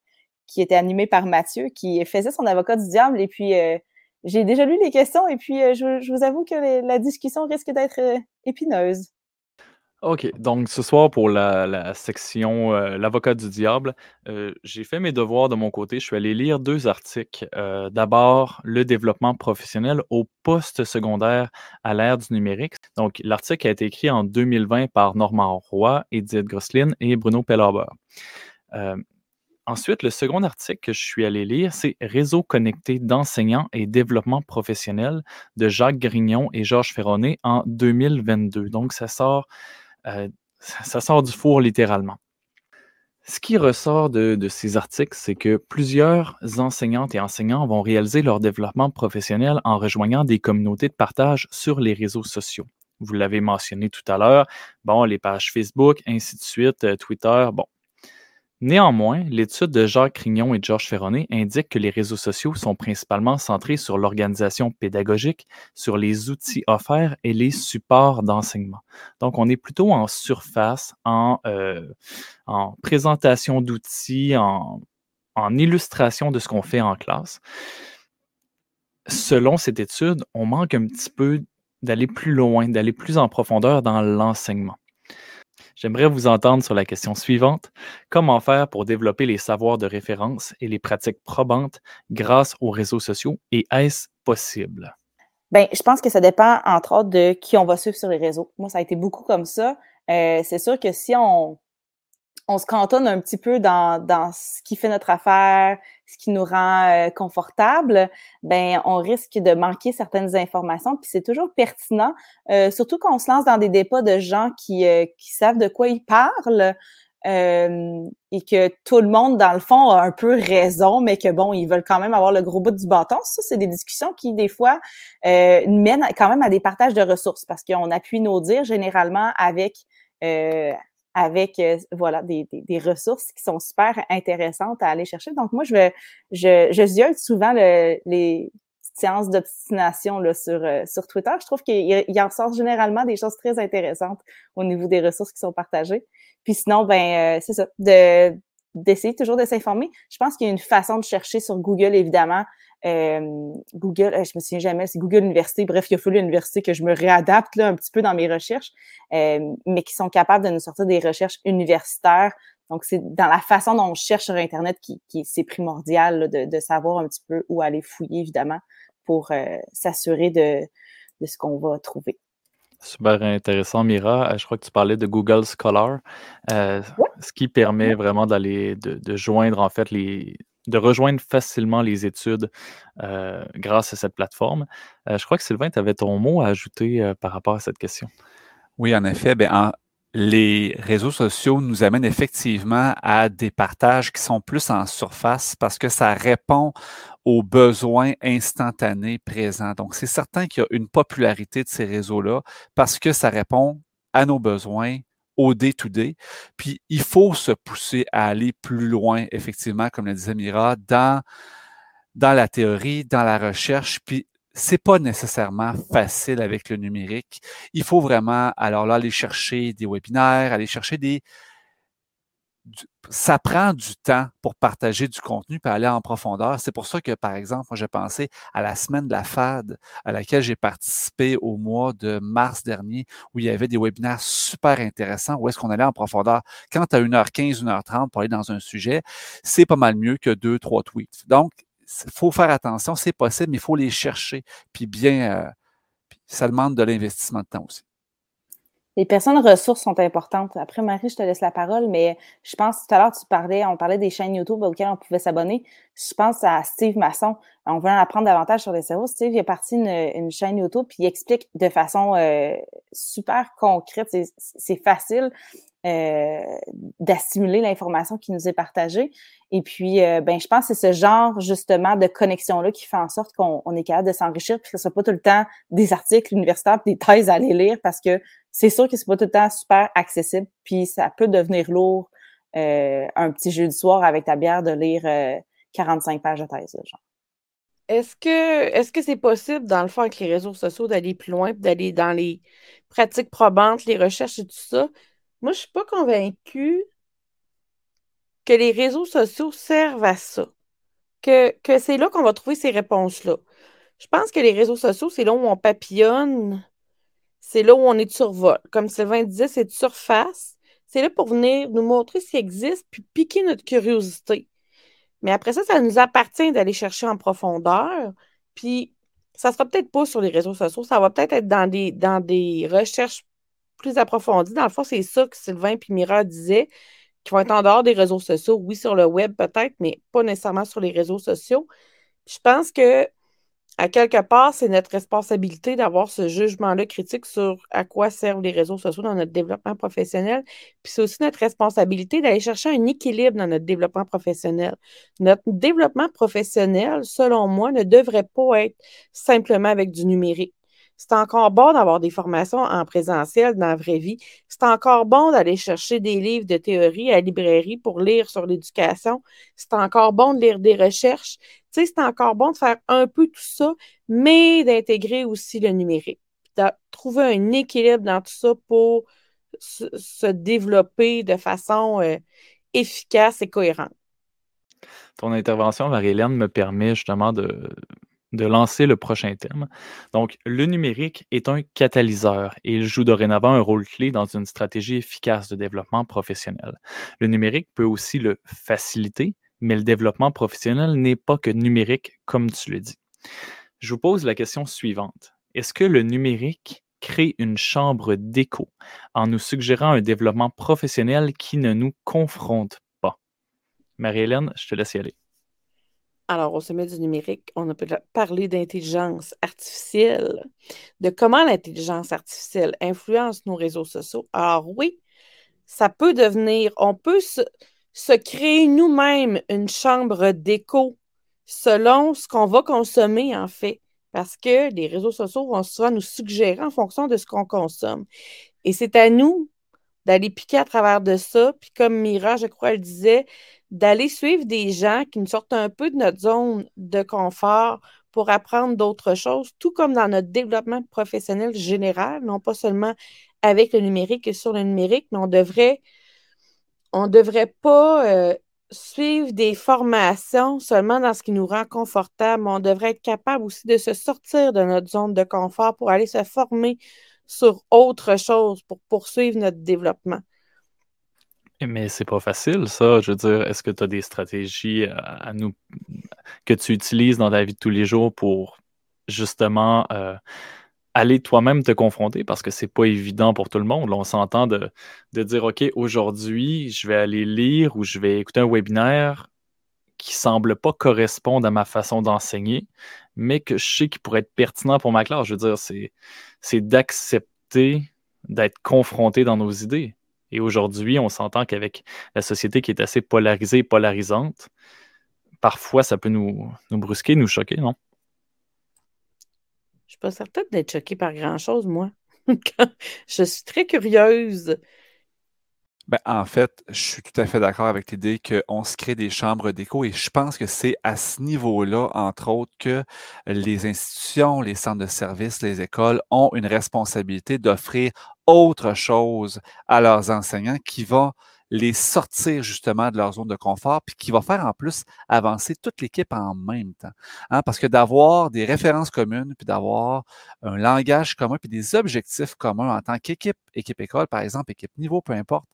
qui était animée par Mathieu, qui faisait son avocat du diable. Et puis, euh, j'ai déjà lu les questions et puis euh, je, vous avoue que la discussion risque d'être euh, épineuse. OK, donc ce soir pour la, section L'avocat du diable, j'ai fait mes devoirs de mon côté. Je suis allé lire deux articles. D'abord, le développement professionnel au poste secondaire à l'ère du numérique. Donc, l'article a été écrit en 2020 par Normand Roy, Edith Grosselin et Bruno Pellhaber. Ensuite, le second article que je suis allé lire, c'est Réseau connecté d'enseignants et développement professionnel de Jacques Grignon et Georges Ferronnet en 2022. Donc, ça sort, euh, ça sort du four littéralement. Ce qui ressort de, de ces articles, c'est que plusieurs enseignantes et enseignants vont réaliser leur développement professionnel en rejoignant des communautés de partage sur les réseaux sociaux. Vous l'avez mentionné tout à l'heure, bon, les pages Facebook, ainsi de suite, euh, Twitter, bon. Néanmoins, l'étude de Jacques Crignon et Georges Ferronnet indique que les réseaux sociaux sont principalement centrés sur l'organisation pédagogique, sur les outils offerts et les supports d'enseignement. Donc, on est plutôt en surface, en, euh, en présentation d'outils, en illustration de ce qu'on fait en classe. Selon cette étude, on manque un petit peu d'aller plus loin, d'aller plus en profondeur dans l'enseignement. J'aimerais vous entendre sur la question suivante. Comment faire pour développer les savoirs de référence et les pratiques probantes grâce aux réseaux sociaux et est-ce possible? Ben, je pense que ça dépend, entre autres, de qui on va suivre sur les réseaux. Moi, ça a été beaucoup comme ça. Euh, c'est sûr que si on, on se cantonne un petit peu dans, dans ce qui fait notre affaire, ce qui nous rend euh, confortable, ben on risque de manquer certaines informations. Puis c'est toujours pertinent, euh, surtout quand on se lance dans des débats de gens qui, euh, qui savent de quoi ils parlent. euh, et que tout le monde, dans le fond, a un peu raison, mais que bon, ils veulent quand même avoir le gros bout du bâton. Ça, c'est des discussions qui, des fois, euh, mènent quand même à des partages de ressources parce qu'on appuie nos dires généralement avec euh, avec euh, voilà des, des, des, ressources qui sont super intéressantes à aller chercher. Donc moi, je vais je, je ziote souvent le, les séances d'obstination là, sur, euh, sur Twitter. Je trouve qu'il y en sort généralement des choses très intéressantes au niveau des ressources qui sont partagées. Puis sinon, ben euh, c'est ça, de d'essayer toujours de s'informer. Je pense qu'il y a une façon de chercher sur Google, évidemment. Euh, Google, je me souviens jamais, c'est Google Université. Bref, il a fallu l'université que je me réadapte un petit peu dans mes recherches, euh, mais qui sont capables de nous sortir des recherches universitaires. Donc, c'est dans la façon dont on cherche sur Internet qui, c'est primordial de, savoir un petit peu où aller fouiller, évidemment, pour s'assurer de ce qu'on va trouver. Super intéressant, Mira. Je crois que tu parlais de Google Scholar, ce qui permet vraiment d'aller de, joindre en fait les de rejoindre facilement les études grâce à cette plateforme. je crois que Sylvain, tu avais ton mot à ajouter par rapport à cette question. Oui, en effet, ben, les réseaux sociaux nous amènent effectivement à des partages qui sont plus en surface parce que ça répond aux besoins instantanés présents. Donc, c'est certain qu'il y a une popularité de ces réseaux-là parce que ça répond à nos besoins au day-to-day. Puis, il faut se pousser à aller plus loin, effectivement, comme le disait Mira, dans, dans la théorie, dans la recherche. Puis, c'est pas nécessairement facile avec le numérique. Il faut vraiment, alors là, aller chercher des webinaires, aller chercher des, ça prend du temps pour partager du contenu et aller en profondeur. C'est pour ça que, par exemple, moi, j'ai pensé à la semaine de la FAD à laquelle j'ai participé au mois de mars dernier, où il y avait des webinaires super intéressants, où est-ce qu'on allait en profondeur. Quand as 1h15, 1h30 pour aller dans un sujet, c'est pas mal mieux que deux, trois tweets. Donc, il faut faire attention, c'est possible, mais il faut les chercher. Puis bien, euh, ça demande de l'investissement de temps aussi les personnes ressources sont importantes. Après, Marie, je te laisse la parole, mais je pense tout à l'heure, tu parlais, on parlait des chaînes YouTube auxquelles on pouvait s'abonner. Je pense à Steve Masson. On veut en apprendre davantage sur les cerveaux. Steve, il a parti une, chaîne YouTube, puis il explique de façon euh, super concrète. C'est facile euh, d'assimiler l'information qui nous est partagée. Et puis, euh, ben, je pense que c'est ce genre justement de connexion-là qui fait en sorte qu'on est capable de s'enrichir, puis que ce soit pas tout le temps des articles universitaires, des thèses à aller lire, parce que c'est sûr que c'est pas tout le temps super accessible, puis ça peut devenir lourd euh, un petit jeu du soir avec ta bière de lire 45 pages de thèse. Genre. Est-ce que est-ce que c'est possible, dans le fond, avec les réseaux sociaux, d'aller plus loin, d'aller dans les pratiques probantes, les recherches et tout ça? Moi, je ne suis pas convaincue que les réseaux sociaux servent à ça. Que, que c'est là qu'on va trouver ces réponses-là. Je pense que les réseaux sociaux, c'est là où on papillonne, c'est là où on est de survol. Comme Sylvain disait, c'est de surface. C'est là pour venir nous montrer ce qui existe, puis piquer notre curiosité. Mais après ça, ça nous appartient d'aller chercher en profondeur. Puis, ça sera peut-être pas sur les réseaux sociaux, ça va peut-être être dans des, recherches plus approfondie. Dans le fond, c'est ça que Sylvain et Mira disaient, qui vont être en dehors des réseaux sociaux. Oui, sur le web peut-être, mais pas nécessairement sur les réseaux sociaux. Je pense que à quelque part, c'est notre responsabilité d'avoir ce jugement-là critique sur à quoi servent les réseaux sociaux dans notre développement professionnel. Puis c'est aussi notre responsabilité d'aller chercher un équilibre dans notre développement professionnel. Notre développement professionnel, selon moi, ne devrait pas être simplement avec du numérique. C'est encore bon d'avoir des formations en présentiel dans la vraie vie. C'est encore bon d'aller chercher des livres de théorie à la librairie pour lire sur l'éducation. C'est encore bon de lire des recherches. Tu sais, c'est encore bon de faire un peu tout ça, mais d'intégrer aussi le numérique. De trouver un équilibre dans tout ça pour se, développer de façon euh, efficace et cohérente. Ton intervention, Marie-Hélène, me permet justement de, de lancer le prochain thème. Donc, le numérique est un catalyseur et il joue dorénavant un rôle clé dans une stratégie efficace de développement professionnel. Le numérique peut aussi le faciliter, mais le développement professionnel n'est pas que numérique, comme tu le dis. Je vous pose la question suivante. Est-ce que le numérique crée une chambre d'écho en nous suggérant un développement professionnel qui ne nous confronte pas? Marie-Hélène, je te laisse y aller. Alors, au sommet du numérique, on a parlé d'intelligence artificielle, de comment l'intelligence artificielle influence nos réseaux sociaux. Alors oui, ça peut devenir, on peut se, créer nous-mêmes une chambre d'écho selon ce qu'on va consommer, en fait, parce que les réseaux sociaux vont souvent nous suggérer en fonction de ce qu'on consomme. Et c'est à nous d'aller piquer à travers de ça. Puis comme Mira, je crois, elle disait, d'aller suivre des gens qui nous sortent un peu de notre zone de confort pour apprendre d'autres choses, tout comme dans notre développement professionnel général, non pas seulement avec le numérique et sur le numérique, mais on devrait, on devrait pas euh, suivre des formations seulement dans ce qui nous rend confortable, mais on devrait être capable aussi de se sortir de notre zone de confort pour aller se former sur autre chose pour poursuivre notre développement. Mais c'est pas facile, ça. Je veux dire, est-ce que tu as des stratégies à, nous que tu utilises dans ta vie de tous les jours pour justement euh, aller toi-même te confronter? Parce que c'est pas évident pour tout le monde. on s'entend de, dire OK, aujourd'hui, je vais aller lire ou je vais écouter un webinaire qui semble pas correspondre à ma façon d'enseigner, mais que je sais qu'il pourrait être pertinent pour ma classe. Je veux dire, c'est, d'accepter d'être confronté dans nos idées. Et aujourd'hui, on s'entend qu'avec la société qui est assez polarisée et polarisante, parfois ça peut nous, nous brusquer, nous choquer, non? Je suis pas certaine d'être choquée par grand-chose, moi. (laughs) je suis très curieuse. Ben, en fait, je suis tout à fait d'accord avec l'idée qu'on se crée des chambres d'écho et je pense que c'est à ce niveau-là, entre autres, que les institutions, les centres de services, les écoles ont une responsabilité d'offrir autre chose à leurs enseignants qui va les sortir justement de leur zone de confort, puis qui va faire en plus avancer toute l'équipe en même temps. Hein? Parce que d'avoir des références communes, puis d'avoir un langage commun, puis des objectifs communs en tant qu'équipe, équipe école, par exemple, équipe niveau, peu importe,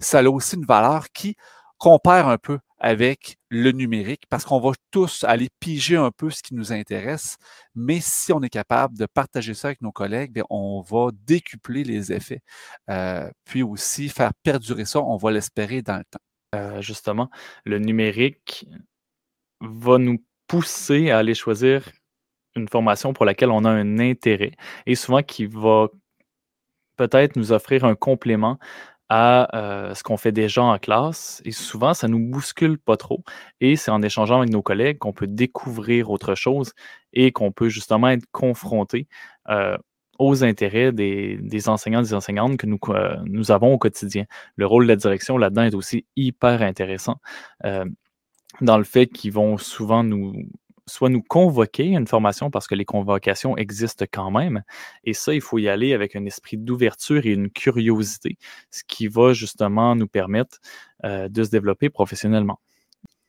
ça a aussi une valeur qui compare un peu avec le numérique parce qu'on va tous aller piger un peu ce qui nous intéresse, mais si on est capable de partager ça avec nos collègues, on va décupler les effets. Euh, puis aussi faire perdurer ça, on va l'espérer dans le temps. Euh, justement, le numérique va nous pousser à aller choisir une formation pour laquelle on a un intérêt et souvent qui va peut-être nous offrir un complément à euh, ce qu'on fait déjà en classe. Et souvent, ça nous bouscule pas trop. Et c'est en échangeant avec nos collègues qu'on peut découvrir autre chose et qu'on peut justement être confronté euh, aux intérêts des, enseignants, des enseignantes que nous, euh, nous avons au quotidien. Le rôle de la direction là-dedans est aussi hyper intéressant dans le fait qu'ils vont souvent nous, soit nous convoquer une formation parce que les convocations existent quand même. Et ça, il faut y aller avec un esprit d'ouverture et une curiosité, ce qui va justement nous permettre euh, de se développer professionnellement.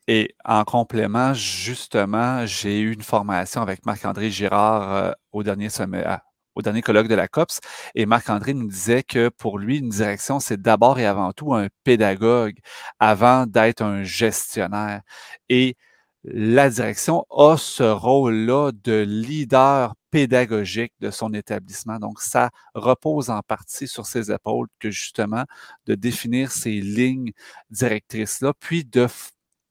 Et en complément, justement, j'ai eu une formation avec Marc-André Girard euh, au dernier sommet, ah, au dernier colloque de la COPS. Et Marc-André nous disait que pour lui, une direction, c'est d'abord et avant tout un pédagogue avant d'être un gestionnaire. Et la direction a ce rôle-là de leader pédagogique de son établissement. Donc, ça repose en partie sur ses épaules que justement de définir ces lignes directrices-là, puis de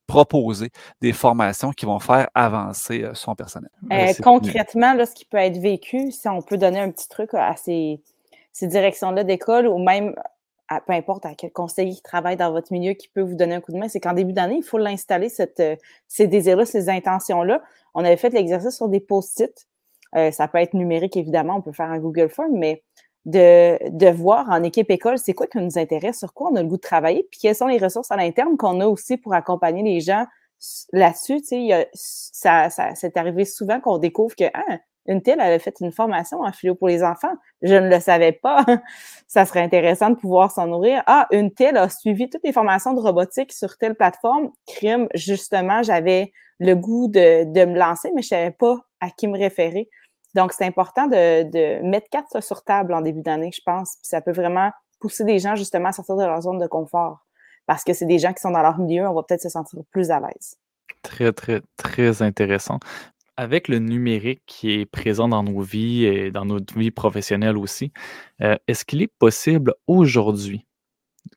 proposer des formations qui vont faire avancer euh, son personnel. Euh, concrètement, là, ce qui peut être vécu, si on peut donner un petit truc à ces, ces directions-là d'école ou même peu importe à quel conseiller qui travaille dans votre milieu qui peut vous donner un coup de main, c'est qu'en début d'année, il faut l'installer, euh, ces désirs-là, ces intentions-là. On avait fait l'exercice sur des post-it. Euh, ça peut être numérique, évidemment, on peut faire un Google Form, mais de, de voir en équipe école, c'est quoi qui nous intéresse, sur quoi on a le goût de travailler, puis quelles sont les ressources à l'interne qu'on a aussi pour accompagner les gens là-dessus. Ça, ça, c'est arrivé souvent qu'on découvre que ah, une telle avait fait une formation en philo pour les enfants. Je ne le savais pas. (laughs) Ça serait intéressant de pouvoir s'en nourrir. Ah, une telle a suivi toutes les formations de robotique sur telle plateforme. Crime, justement, j'avais le goût de, me lancer, mais je ne savais pas à qui me référer. Donc, c'est important de, de mettre quatre sur table en début d'année, je pense. Puis ça peut vraiment pousser des gens justement à sortir de leur zone de confort. Parce que c'est des gens qui sont dans leur milieu, on va peut-être se sentir plus à l'aise. Très, très, très intéressant avec le numérique qui est présent dans nos vies et dans notre vie professionnelle aussi, euh, est-ce qu'il est possible aujourd'hui,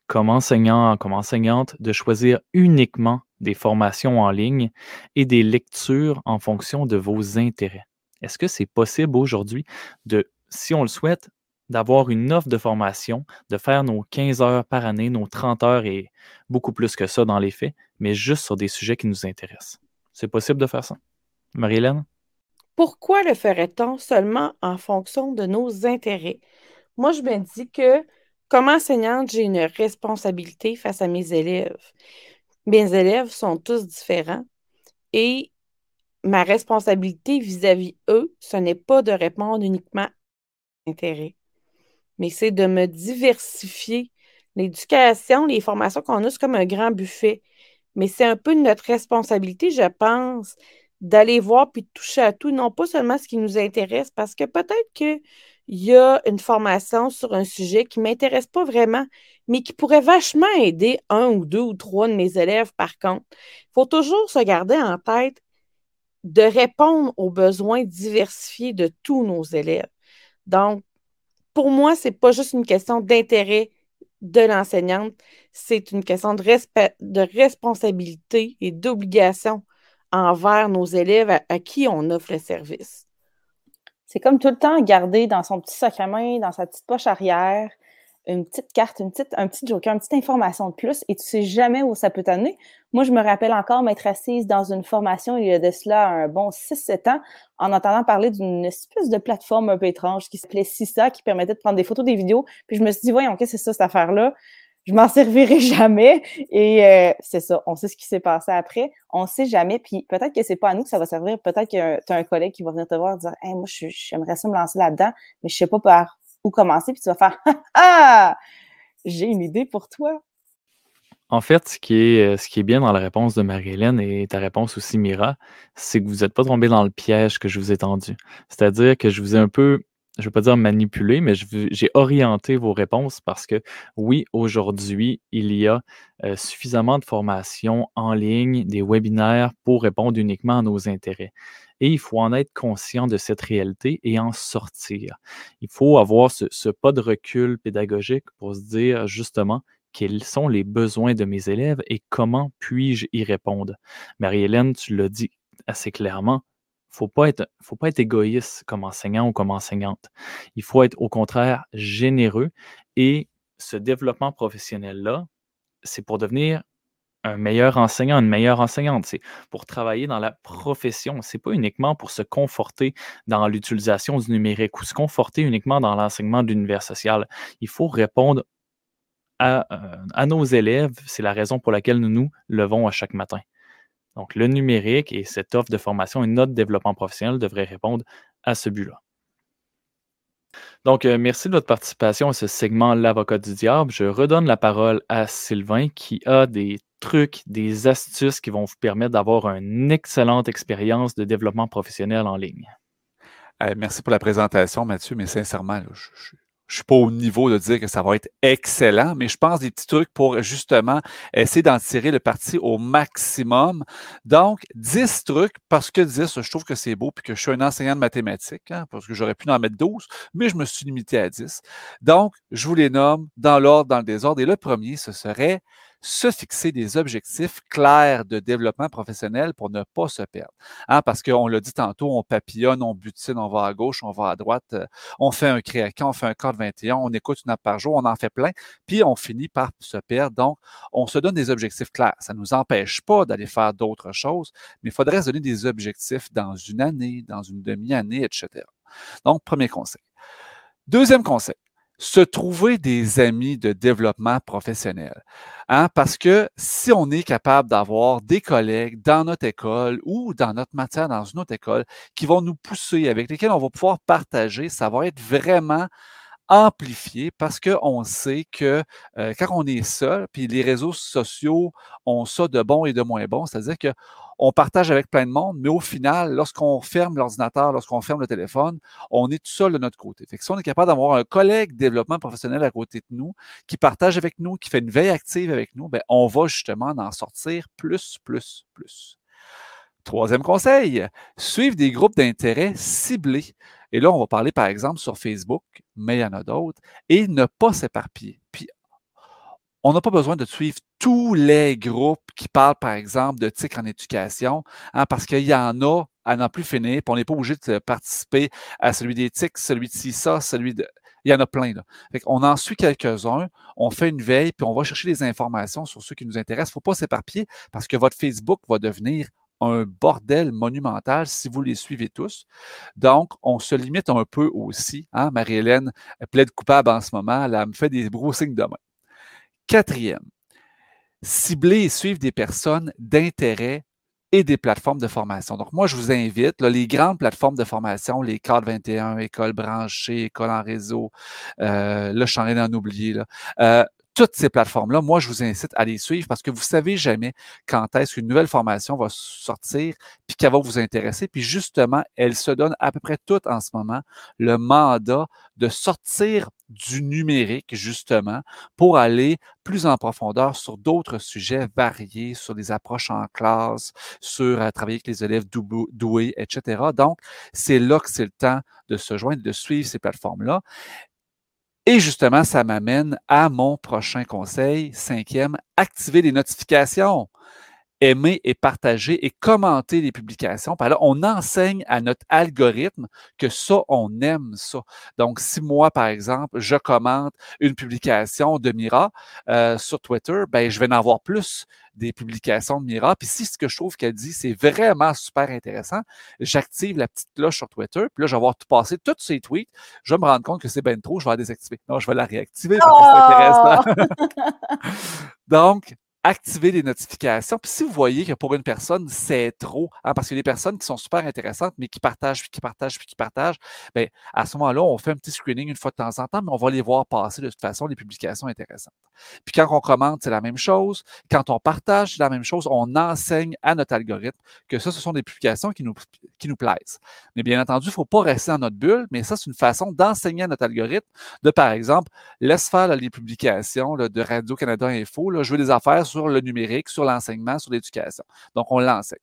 comme enseignant, comme enseignante, de choisir uniquement des formations en ligne et des lectures en fonction de vos intérêts? Est-ce que c'est possible aujourd'hui de, si on le souhaite, d'avoir une offre de formation, de faire nos 15 heures par année, nos 30 heures et beaucoup plus que ça dans les faits, mais juste sur des sujets qui nous intéressent? C'est possible de faire ça? Marie-Hélène? Pourquoi le ferait-on seulement en fonction de nos intérêts? Moi, je me dis que comme enseignante, j'ai une responsabilité face à mes élèves. Mes élèves sont tous différents et ma responsabilité vis-à-vis eux, ce n'est pas de répondre uniquement à intérêts, mais c'est de me diversifier. L'éducation, les formations qu'on a, c'est comme un grand buffet. Mais c'est un peu notre responsabilité, je pense, d'aller voir puis de toucher à tout, non pas seulement ce qui nous intéresse, parce que peut-être qu'il y a une formation sur un sujet qui ne m'intéresse pas vraiment, mais qui pourrait vachement aider un ou deux ou trois de mes élèves, par contre. Il faut toujours se garder en tête de répondre aux besoins diversifiés de tous nos élèves. Donc, pour moi, ce n'est pas juste une question d'intérêt de l'enseignante, c'est une question de, de responsabilité et d'obligation envers nos élèves à, qui on offre le service. C'est comme tout le temps garder dans son petit sac à main, dans sa petite poche arrière, une petite carte, une petite, un petit joker, une petite information de plus et tu sais jamais où ça peut t'amener. Moi, je me rappelle encore m'être assise dans une formation il y a de cela un bon 6-7 ans en entendant parler d'une espèce de plateforme un peu étrange qui s'appelait CISA qui permettait de prendre des photos, des vidéos. Puis je me suis dit, voyons, qu'est-ce que c'est ça, cette affaire-là? Je m'en servirai (laughs) jamais. Et euh, c'est ça, on sait ce qui s'est passé après. On ne sait jamais. Puis peut-être que c'est pas à nous que ça va servir. Peut-être que tu as un collègue qui va venir te voir et dire, moi, j'aimerais ça me lancer là-dedans, mais je sais pas par où commencer, puis tu vas faire Ah! J'ai une idée pour toi. En fait, ce qui est, ce qui est bien dans la réponse de Marie-Hélène et ta réponse aussi, Mira, c'est que vous n'êtes pas tombé dans le piège que je vous ai tendu. C'est-à-dire que je vous ai un peu, je ne veux pas dire manipulé, mais j'ai orienté vos réponses parce que oui, aujourd'hui, il y a euh, suffisamment de formations en ligne, des webinaires pour répondre uniquement à nos intérêts. Et il faut en être conscient de cette réalité et en sortir. Il faut avoir ce, pas de recul pédagogique pour se dire justement quels sont les besoins de mes élèves et comment puis-je y répondre. Marie-Hélène, tu l'as dit assez clairement, faut pas être, faut pas être égoïste comme enseignant ou comme enseignante. Il faut être au contraire généreux et ce développement professionnel-là, c'est pour devenir un meilleur enseignant, une meilleure enseignante. C'est pour travailler dans la profession. C'est pas uniquement pour se conforter dans l'utilisation du numérique ou se conforter uniquement dans l'enseignement de l'univers social. Il faut répondre à, euh, à nos élèves. C'est la raison pour laquelle nous nous levons à chaque matin. Donc, le numérique et cette offre de formation et notre développement professionnel devraient répondre à ce but-là. Donc, euh, merci de votre participation à ce segment L'avocat du diable. Je redonne la parole à Sylvain qui a des trucs, des astuces qui vont vous permettre d'avoir une excellente expérience de développement professionnel en ligne. merci pour la présentation, Mathieu, mais sincèrement, je, je suis pas au niveau de dire que ça va être excellent, mais je pense des petits trucs pour justement essayer d'en tirer le parti au maximum. Donc, 10 trucs, parce que 10, je trouve que c'est beau, puis que je suis un enseignant de mathématiques, hein, parce que j'aurais pu en mettre 12, mais je me suis limité à 10. Donc, je vous les nomme dans l'ordre, dans le désordre. Et le premier, ce serait se fixer des objectifs clairs de développement professionnel pour ne pas se perdre. Hein, parce qu'on l'a dit tantôt, on papillonne, on butine, on va à gauche, on va à droite, euh, on fait un créacan, on fait un code 21, on écoute une app par jour, on en fait plein, puis on finit par se perdre. Donc, on se donne des objectifs clairs. Ça ne nous empêche pas d'aller faire d'autres choses, mais il faudrait se donner des objectifs dans une année, dans une demi-année, etc. Donc, premier conseil. Deuxième conseil, se trouver des amis de développement professionnel. Hein? Parce que si on est capable d'avoir des collègues dans notre école ou dans notre matière, dans une autre école, qui vont nous pousser, avec lesquels on va pouvoir partager, ça va être vraiment amplifié parce qu'on sait que euh, quand on est seul, puis les réseaux sociaux ont ça de bon et de moins bon, c'est-à-dire que on partage avec plein de monde, mais au final, lorsqu'on ferme l'ordinateur, lorsqu'on ferme le téléphone, on est tout seul de notre côté. Fait que si on est capable d'avoir un collègue développement professionnel à côté de nous, qui partage avec nous, qui fait une veille active avec nous, ben, on va justement en sortir plus, plus, plus. Troisième conseil, suivre des groupes d'intérêt ciblés. Et là, on va parler par exemple sur Facebook, mais il y en a d'autres, et ne pas s'éparpiller. Puis on n'a pas besoin de suivre tous les groupes qui parlent, par exemple, de TIC en éducation, hein, parce qu'il y en a à n'en plus finir, puis on n'est pas obligé de participer à celui des TIC, celui de CISA, celui de. Il y en a plein. Là. on en suit quelques-uns, on fait une veille, puis on va chercher des informations sur ceux qui nous intéressent. Il ne faut pas s'éparpiller parce que votre Facebook va devenir un bordel monumental si vous les suivez tous. Donc, on se limite un peu aussi. Hein? Marie-Hélène plaide coupable en ce moment. Elle, me fait des gros signes de main. Quatrième, cibler et suivre des personnes d'intérêt et des plateformes de formation. Donc, moi, je vous invite, les grandes plateformes de formation, les cadres 21, école branchée, école en réseau, euh, là, je suis en train d'en oublier, euh, toutes ces plateformes-là, moi, je vous incite à les suivre parce que vous savez jamais quand est-ce qu'une nouvelle formation va sortir puis qu'elle va vous intéresser. Puis justement, elle se donne à peu près toutes en ce moment le mandat de sortir du numérique, justement, pour aller plus en profondeur sur d'autres sujets variés, sur des approches en classe, sur euh, travailler avec les élèves doués, etc. Donc, c'est là que c'est le temps de se joindre, de suivre ces plateformes-là. Et justement, ça m'amène à mon prochain conseil, cinquième, activer les notifications aimer et partager et commenter les publications. Par là, on enseigne à notre algorithme que ça, on aime ça. Donc, si moi, par exemple, je commente une publication de Mira euh, sur Twitter, ben, je vais en avoir plus des publications de Mira. Puis si ce que je trouve qu'elle dit, c'est vraiment super intéressant, j'active la petite cloche sur Twitter. Puis là, je vais avoir tout passé, tous ces tweets. Je vais me rendre compte que c'est bien trop, je vais la désactiver. Non, je vais la réactiver parce que c'est intéressant. Oh! (laughs) (laughs) Donc, activer les notifications. Puis si vous voyez que pour une personne, c'est trop, hein, parce a des personnes qui sont super intéressantes, mais qui partagent, puis qui partagent, puis qui partagent, bien, à ce moment-là, on fait un petit screening une fois de temps en temps, mais on va les voir passer de toute façon, les publications intéressantes. Puis quand on commente, c'est la même chose. Quand on partage, c'est la même chose. On enseigne à notre algorithme que ça, ce sont des publications qui nous, qui nous plaisent. Mais bien entendu, il ne faut pas rester dans notre bulle, mais ça, c'est une façon d'enseigner à notre algorithme de, par exemple, laisse faire les publications de Radio-Canada Info, là, je veux des affaires sur le numérique, sur l'enseignement, sur l'éducation. Donc, on l'enseigne.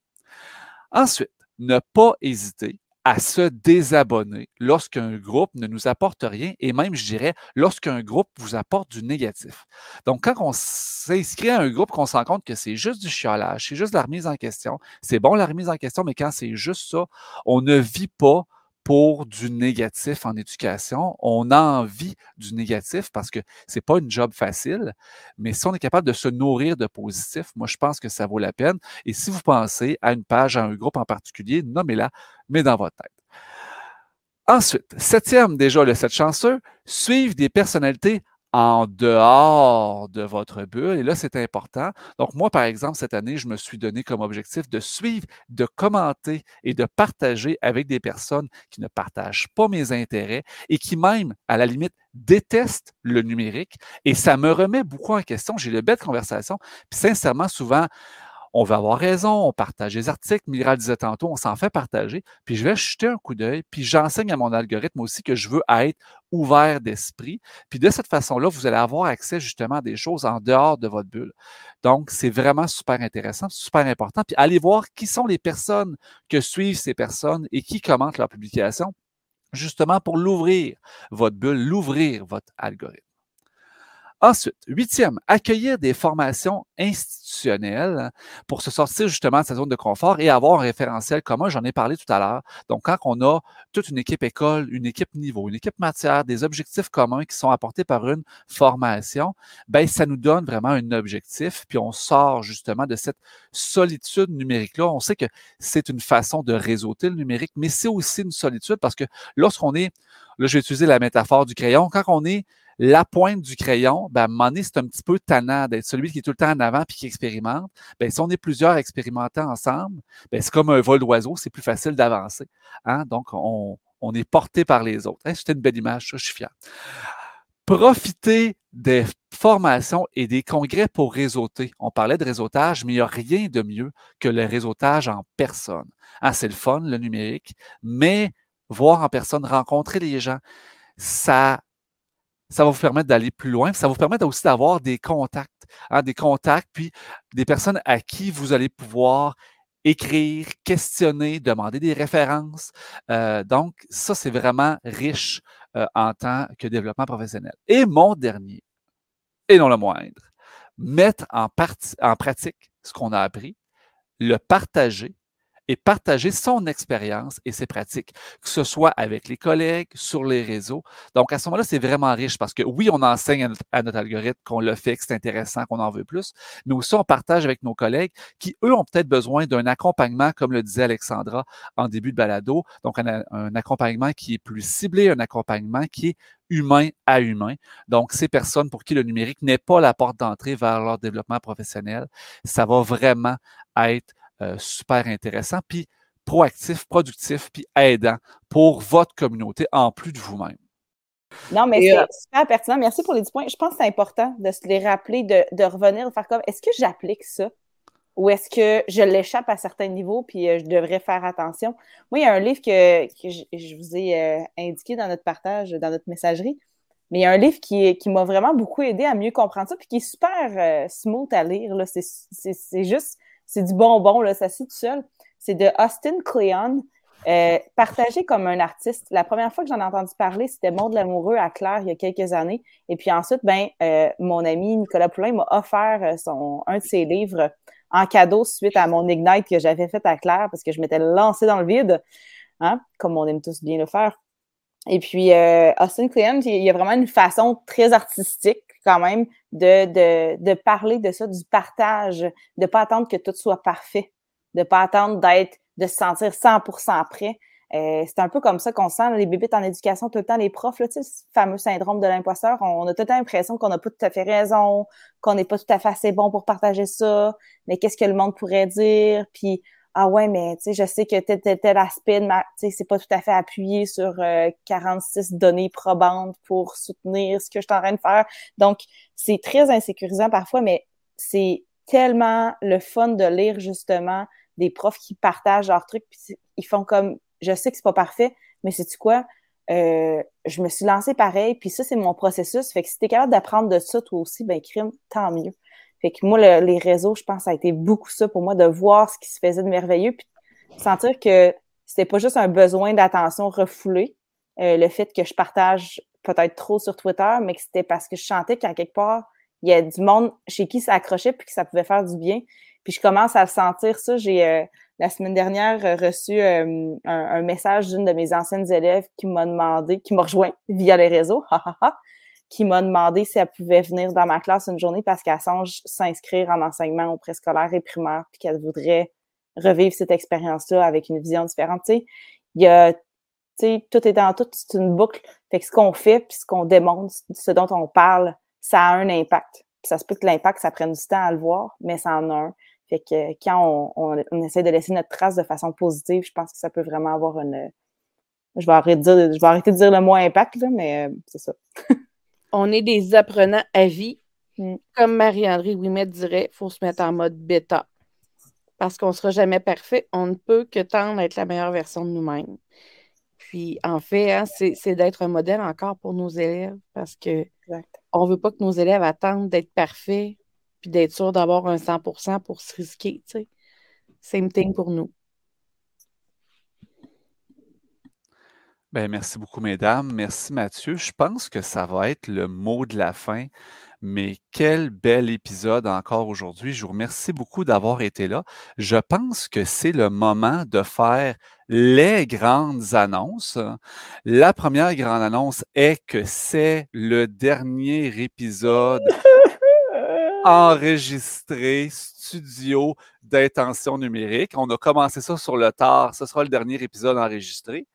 Ensuite, ne pas hésiter à se désabonner lorsqu'un groupe ne nous apporte rien et même, je dirais, lorsqu'un groupe vous apporte du négatif. Donc, quand on s'inscrit à un groupe, qu'on se rend compte que c'est juste du chiolage, c'est juste la remise en question, c'est bon la remise en question, mais quand c'est juste ça, on ne vit pas pour du négatif en éducation. On a envie du négatif parce que c'est pas une job facile, mais si on est capable de se nourrir de positif, moi, je pense que ça vaut la peine. Et si vous pensez à une page, à un groupe en particulier, nommez-la, mais dans votre tête. Ensuite, septième, déjà le sept chanceux, suivre des personnalités en dehors de votre bulle. Et là, c'est important. Donc, moi, par exemple, cette année, je me suis donné comme objectif de suivre, de commenter et de partager avec des personnes qui ne partagent pas mes intérêts et qui même, à la limite, détestent le numérique. Et ça me remet beaucoup en question. J'ai de belles conversations. Puis sincèrement, souvent, on va avoir raison, on partage les articles, Mira disait tantôt, on s'en fait partager, puis je vais jeter un coup d'œil, puis j'enseigne à mon algorithme aussi que je veux être ouvert d'esprit. Puis de cette façon-là, vous allez avoir accès justement à des choses en dehors de votre bulle. Donc, c'est vraiment super intéressant, super important. Puis allez voir qui sont les personnes que suivent ces personnes et qui commentent leurs publications, justement pour l'ouvrir, votre bulle, l'ouvrir, votre algorithme. Ensuite, huitième, accueillir des formations institutionnelles pour se sortir justement de sa zone de confort et avoir un référentiel commun. J'en ai parlé tout à l'heure. Donc, quand on a toute une équipe école, une équipe niveau, une équipe matière, des objectifs communs qui sont apportés par une formation, ben ça nous donne vraiment un objectif, puis on sort justement de cette solitude numérique-là. On sait que c'est une façon de réseauter le numérique, mais c'est aussi une solitude parce que lorsqu'on est, là, je vais utiliser la métaphore du crayon, quand on est la pointe du crayon, ben, à un moment donné, c'est un petit peu tannant d'être celui qui est tout le temps en avant puis qui expérimente. Ben, si on est plusieurs expérimentant ensemble, ben, c'est comme un vol d'oiseau, c'est plus facile d'avancer. Hein? Donc, on, on, est porté par les autres. Hein? C'était une belle image, ça, je suis fier. Profitez des formations et des congrès pour réseauter. On parlait de réseautage, mais il n'y a rien de mieux que le réseautage en personne. Hein, c'est le fun, le numérique, mais voir en personne, rencontrer les gens, ça ça va vous permettre d'aller plus loin. Ça va vous permettre aussi d'avoir des contacts, hein, des contacts, puis des personnes à qui vous allez pouvoir écrire, questionner, demander des références. Euh, donc, ça, c'est vraiment riche euh, en tant que développement professionnel. Et mon dernier, et non le moindre, mettre en, en pratique ce qu'on a appris, le partager et partager son expérience et ses pratiques, que ce soit avec les collègues, sur les réseaux. Donc, à ce moment-là, c'est vraiment riche parce que oui, on enseigne à notre, algorithme qu'on le fait, que c'est intéressant, qu'on en veut plus, mais aussi on partage avec nos collègues qui, eux, ont peut-être besoin d'un accompagnement, comme le disait Alexandra en début de balado. Donc, un, un accompagnement qui est plus ciblé, un accompagnement qui est humain à humain. Donc, ces personnes pour qui le numérique n'est pas la porte d'entrée vers leur développement professionnel, ça va vraiment être euh, super intéressant, puis proactif, productif, puis aidant pour votre communauté en plus de vous-même. Non, mais c'est euh, super pertinent. Merci pour les 10 points. Je pense que c'est important de se les rappeler, de, revenir, de faire comme est-ce que j'applique ça? Ou est-ce que je l'échappe à certains niveaux puis euh, je devrais faire attention? Moi, il y a un livre que, je, vous ai indiqué dans notre partage, dans notre messagerie. Mais il y a un livre qui, qui m'a vraiment beaucoup aidé à mieux comprendre ça, puis qui est super euh, smooth à lire. C'est juste, c'est du bonbon, là, ça tout seul. C'est de Austin Kleon, euh, partagé comme un artiste. La première fois que j'en ai entendu parler, c'était Monde l'amoureux à Claire il y a quelques années. Et puis ensuite, ben, euh, mon ami Nicolas Poulain m'a offert son, un de ses livres en cadeau suite à mon Ignite que j'avais fait à Claire parce que je m'étais lancée dans le vide, hein, comme on aime tous bien le faire. Et puis, euh, Austin Kleon, il y a vraiment une façon très artistique quand même de, de, de parler de ça, du partage, de ne pas attendre que tout soit parfait, de ne pas attendre d'être, de se sentir 100% prêt. Euh, c'est un peu comme ça qu'on sent les bébés en éducation tout le temps, les profs, là, tu sais, ce fameux syndrome de l'imposteur. On, a tout le temps l'impression qu'on n'a pas tout à fait raison, qu'on n'est pas tout à fait assez bon pour partager ça, mais qu'est-ce que le monde pourrait dire? Puis ah ouais, mais tu sais, je sais que tel, tel, tel aspect tu sais, c'est pas tout à fait appuyé sur 46 euh, données probantes pour soutenir ce que je suis en train de faire. Donc, c'est très insécurisant parfois, mais c'est tellement le fun de lire justement des profs qui partagent leurs trucs, puis ils font comme, je sais que c'est pas parfait, mais c'est-tu quoi? Euh, je me suis lancée pareil, puis ça, c'est mon processus. Fait que si t'es capable d'apprendre de ça, toi aussi, ben crime, tant mieux. Que moi, les réseaux, je pense, ça a été beaucoup ça pour moi, de voir ce qui se faisait de merveilleux, puis sentir que c'était pas juste un besoin d'attention refoulé, euh, le fait que je partage peut-être trop sur Twitter, mais que c'était parce que je sentais qu'à quelque part, il y a du monde chez qui ça accrochait puis que ça pouvait faire du bien. Puis je commence à le sentir, ça. J'ai euh, la semaine dernière reçu euh, un, un, message d'une de mes anciennes élèves qui m'a demandé, qui m'a rejoint via les réseaux, qui m'a demandé si elle pouvait venir dans ma classe une journée parce qu'elle songe s'inscrire en enseignement au préscolaire et primaire, puis qu'elle voudrait revivre cette expérience-là avec une vision différente. Tu il y a, tu sais, tout est dans tout, c'est une boucle. Fait que ce qu'on fait, puis ce qu'on démontre, ce dont on parle, ça a un impact. Puis ça se peut que l'impact, ça prenne du temps à le voir, mais ça en a un. Fait que quand on, on, essaie de laisser notre trace de façon positive, je pense que ça peut vraiment avoir une. Je vais arrêter de dire, je vais arrêter de dire le mot impact, là, mais euh, c'est ça. (laughs) on est des apprenants à vie. Mm. Comme Marie-André Ouimet dirait, il faut se mettre en mode bêta. Parce qu'on ne sera jamais parfait. On ne peut que tendre à être la meilleure version de nous-mêmes. Puis, en fait, hein, c'est d'être un modèle encore pour nos élèves parce que on ne veut pas que nos élèves attendent d'être parfaits puis d'être sûrs d'avoir un 100% pour se risquer. sais. Same thing pour nous. Ben, merci beaucoup, mesdames. Merci, Mathieu. Je pense que ça va être le mot de la fin. Mais quel bel épisode encore aujourd'hui. Je vous remercie beaucoup d'avoir été là. Je pense que c'est le moment de faire les grandes annonces. La première grande annonce est que c'est le dernier épisode (laughs) enregistré studio d'intention numérique. On a commencé ça sur le tard. Ce sera le dernier épisode enregistré.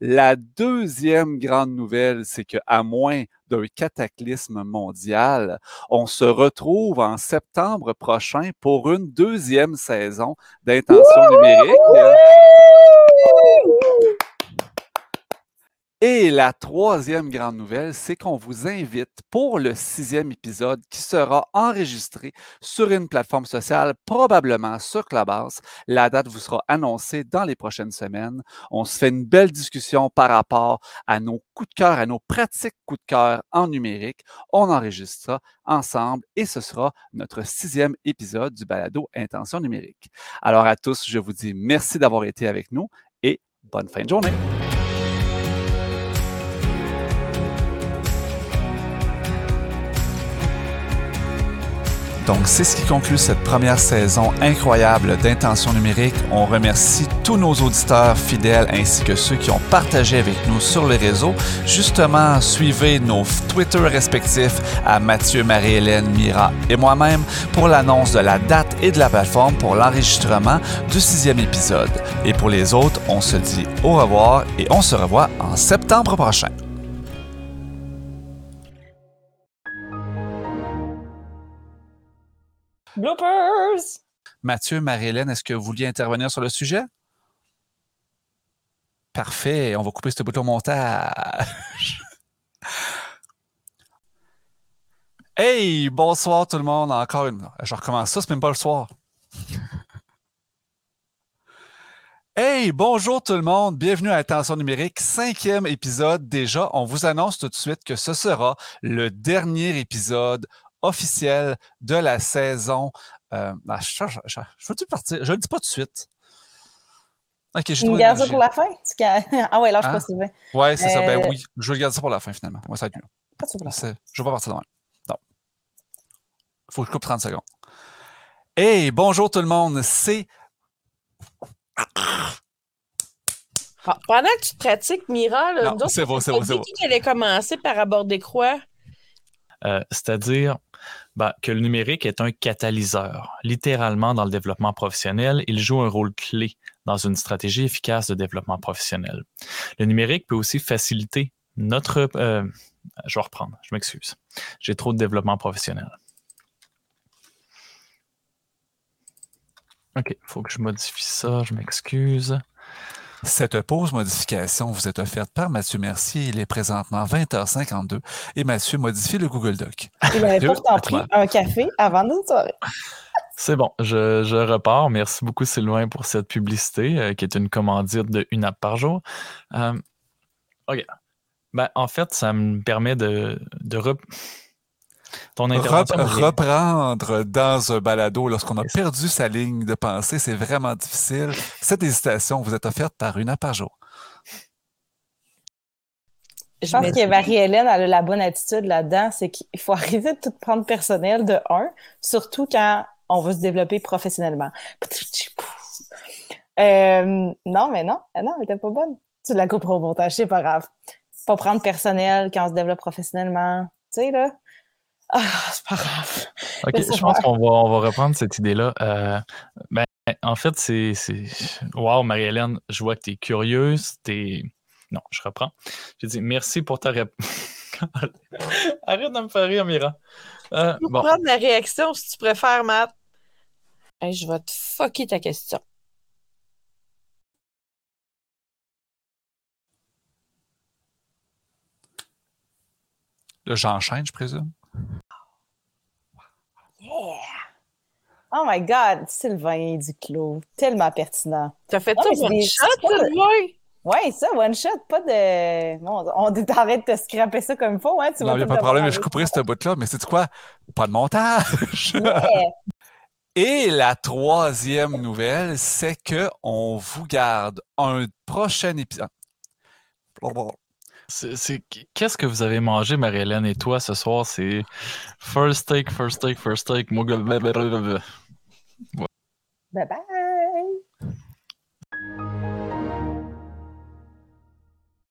La deuxième grande nouvelle, c'est qu'à moins d'un cataclysme mondial, on se retrouve en septembre prochain pour une deuxième saison d'intention numérique. Et la troisième grande nouvelle, c'est qu'on vous invite pour le sixième épisode qui sera enregistré sur une plateforme sociale, probablement sur Clubhouse. La date vous sera annoncée dans les prochaines semaines. On se fait une belle discussion par rapport à nos coups de cœur, à nos pratiques coups de cœur en numérique. On enregistre ça ensemble et ce sera notre sixième épisode du balado Intention numérique. Alors à tous, je vous dis merci d'avoir été avec nous et bonne fin de journée. Donc, c'est ce qui conclut cette première saison incroyable d'Intention numérique. On remercie tous nos auditeurs fidèles ainsi que ceux qui ont partagé avec nous sur les réseaux. Justement, suivez nos Twitter respectifs à Mathieu, Marie-Hélène, Mira et moi-même pour l'annonce de la date et de la plateforme pour l'enregistrement du sixième épisode. Et pour les autres, on se dit au revoir et on se revoit en septembre prochain. Bloopers! Mathieu, Marie-Hélène, est-ce que vous vouliez intervenir sur le sujet? Parfait, on va couper ce bouton montage. (laughs) hey, bonsoir tout le monde, encore une. Je recommence ça, c'est même pas le soir. (laughs) Hey, bonjour tout le monde, bienvenue à Attention numérique, cinquième épisode déjà. On vous annonce tout de suite que ce sera le dernier épisode officiel de la saison. Euh, ah, je, je, je, je veux-tu partir? Je ne le dis pas tout de suite. Ok, j'ai Tu me gardes ça pour la fin? (laughs) Ah ouais, là, je hein? pas Sylvain. Ouais, c'est ça. Ben euh, oui, je vais le garder ça pour la fin finalement. Moi, ça va être mieux. Pas je vais pas partir de Non. Il faut que je coupe 30 secondes. Hey, bonjour tout le monde, c'est ah, pendant que tu te pratiques, Mira, c'est bon, c'est bon, c'est bon. Qui allait commencer par aborder quoi? Euh, c'est-à-dire ben, que le numérique est un catalyseur. Littéralement, dans le développement professionnel, il joue un rôle clé dans une stratégie efficace de développement professionnel. Le numérique peut aussi faciliter notre... Euh, je vais reprendre, je m'excuse. J'ai trop de développement professionnel. OK, il faut que je modifie ça, je m'excuse. Cette pause modification vous est offerte par Mathieu Mercier. Il est présentement 20h52 et Mathieu modifie le Google Doc. Il avait pourtant pris un café avant de soirée. C'est bon, je, repars. Merci beaucoup, Sylvain, pour cette publicité euh, qui est une commandite de une app par jour. Euh, OK. Ben, en fait, ça me permet de, de reprendre dans un balado lorsqu'on a perdu sa ligne de pensée, c'est vraiment difficile. Cette hésitation vous est offerte par une à jour. Je pense que Marie-Hélène a la bonne attitude là-dedans, c'est qu'il faut (laughs) arrêter de tout prendre personnel de un, surtout quand on veut se développer professionnellement. Euh, non, mais non, ah non, mais t'es pas bonne. Tu la couperas au montage, c'est pas grave. Pas prendre personnel quand on se développe professionnellement. Tu sais, là, ah, c'est pas grave. OK, je pense qu'on va, on va reprendre cette idée-là. Euh, ben, en fait, c'est. Wow, Marie-Hélène, je vois que tu es curieuse. Es... Non, je reprends. J'ai dit merci pour ta réponse. (laughs) Arrête de me faire rire, Mira. Euh, bon. prendre la réaction si tu préfères, Matt. je vais te fucker ta question. Là, j'enchaîne, je présume? Yeah! Oh my God, Sylvain Duclos, tellement pertinent. T'as fait ça one shot, Sylvain? Oui, ça, one shot, pas de. Bon, on t'arrête de te scraper ça comme il faut, hein? Tu non, il n'y a pas de problème, je couperai cette bout-là, mais c'est quoi? Pas de montage! (laughs) Et la troisième nouvelle, c'est qu'on vous garde un prochain épisode. Qu'est-ce que vous avez mangé, Marie-Hélène et toi, ce soir? C'est first take, first take, first take. Bye bye!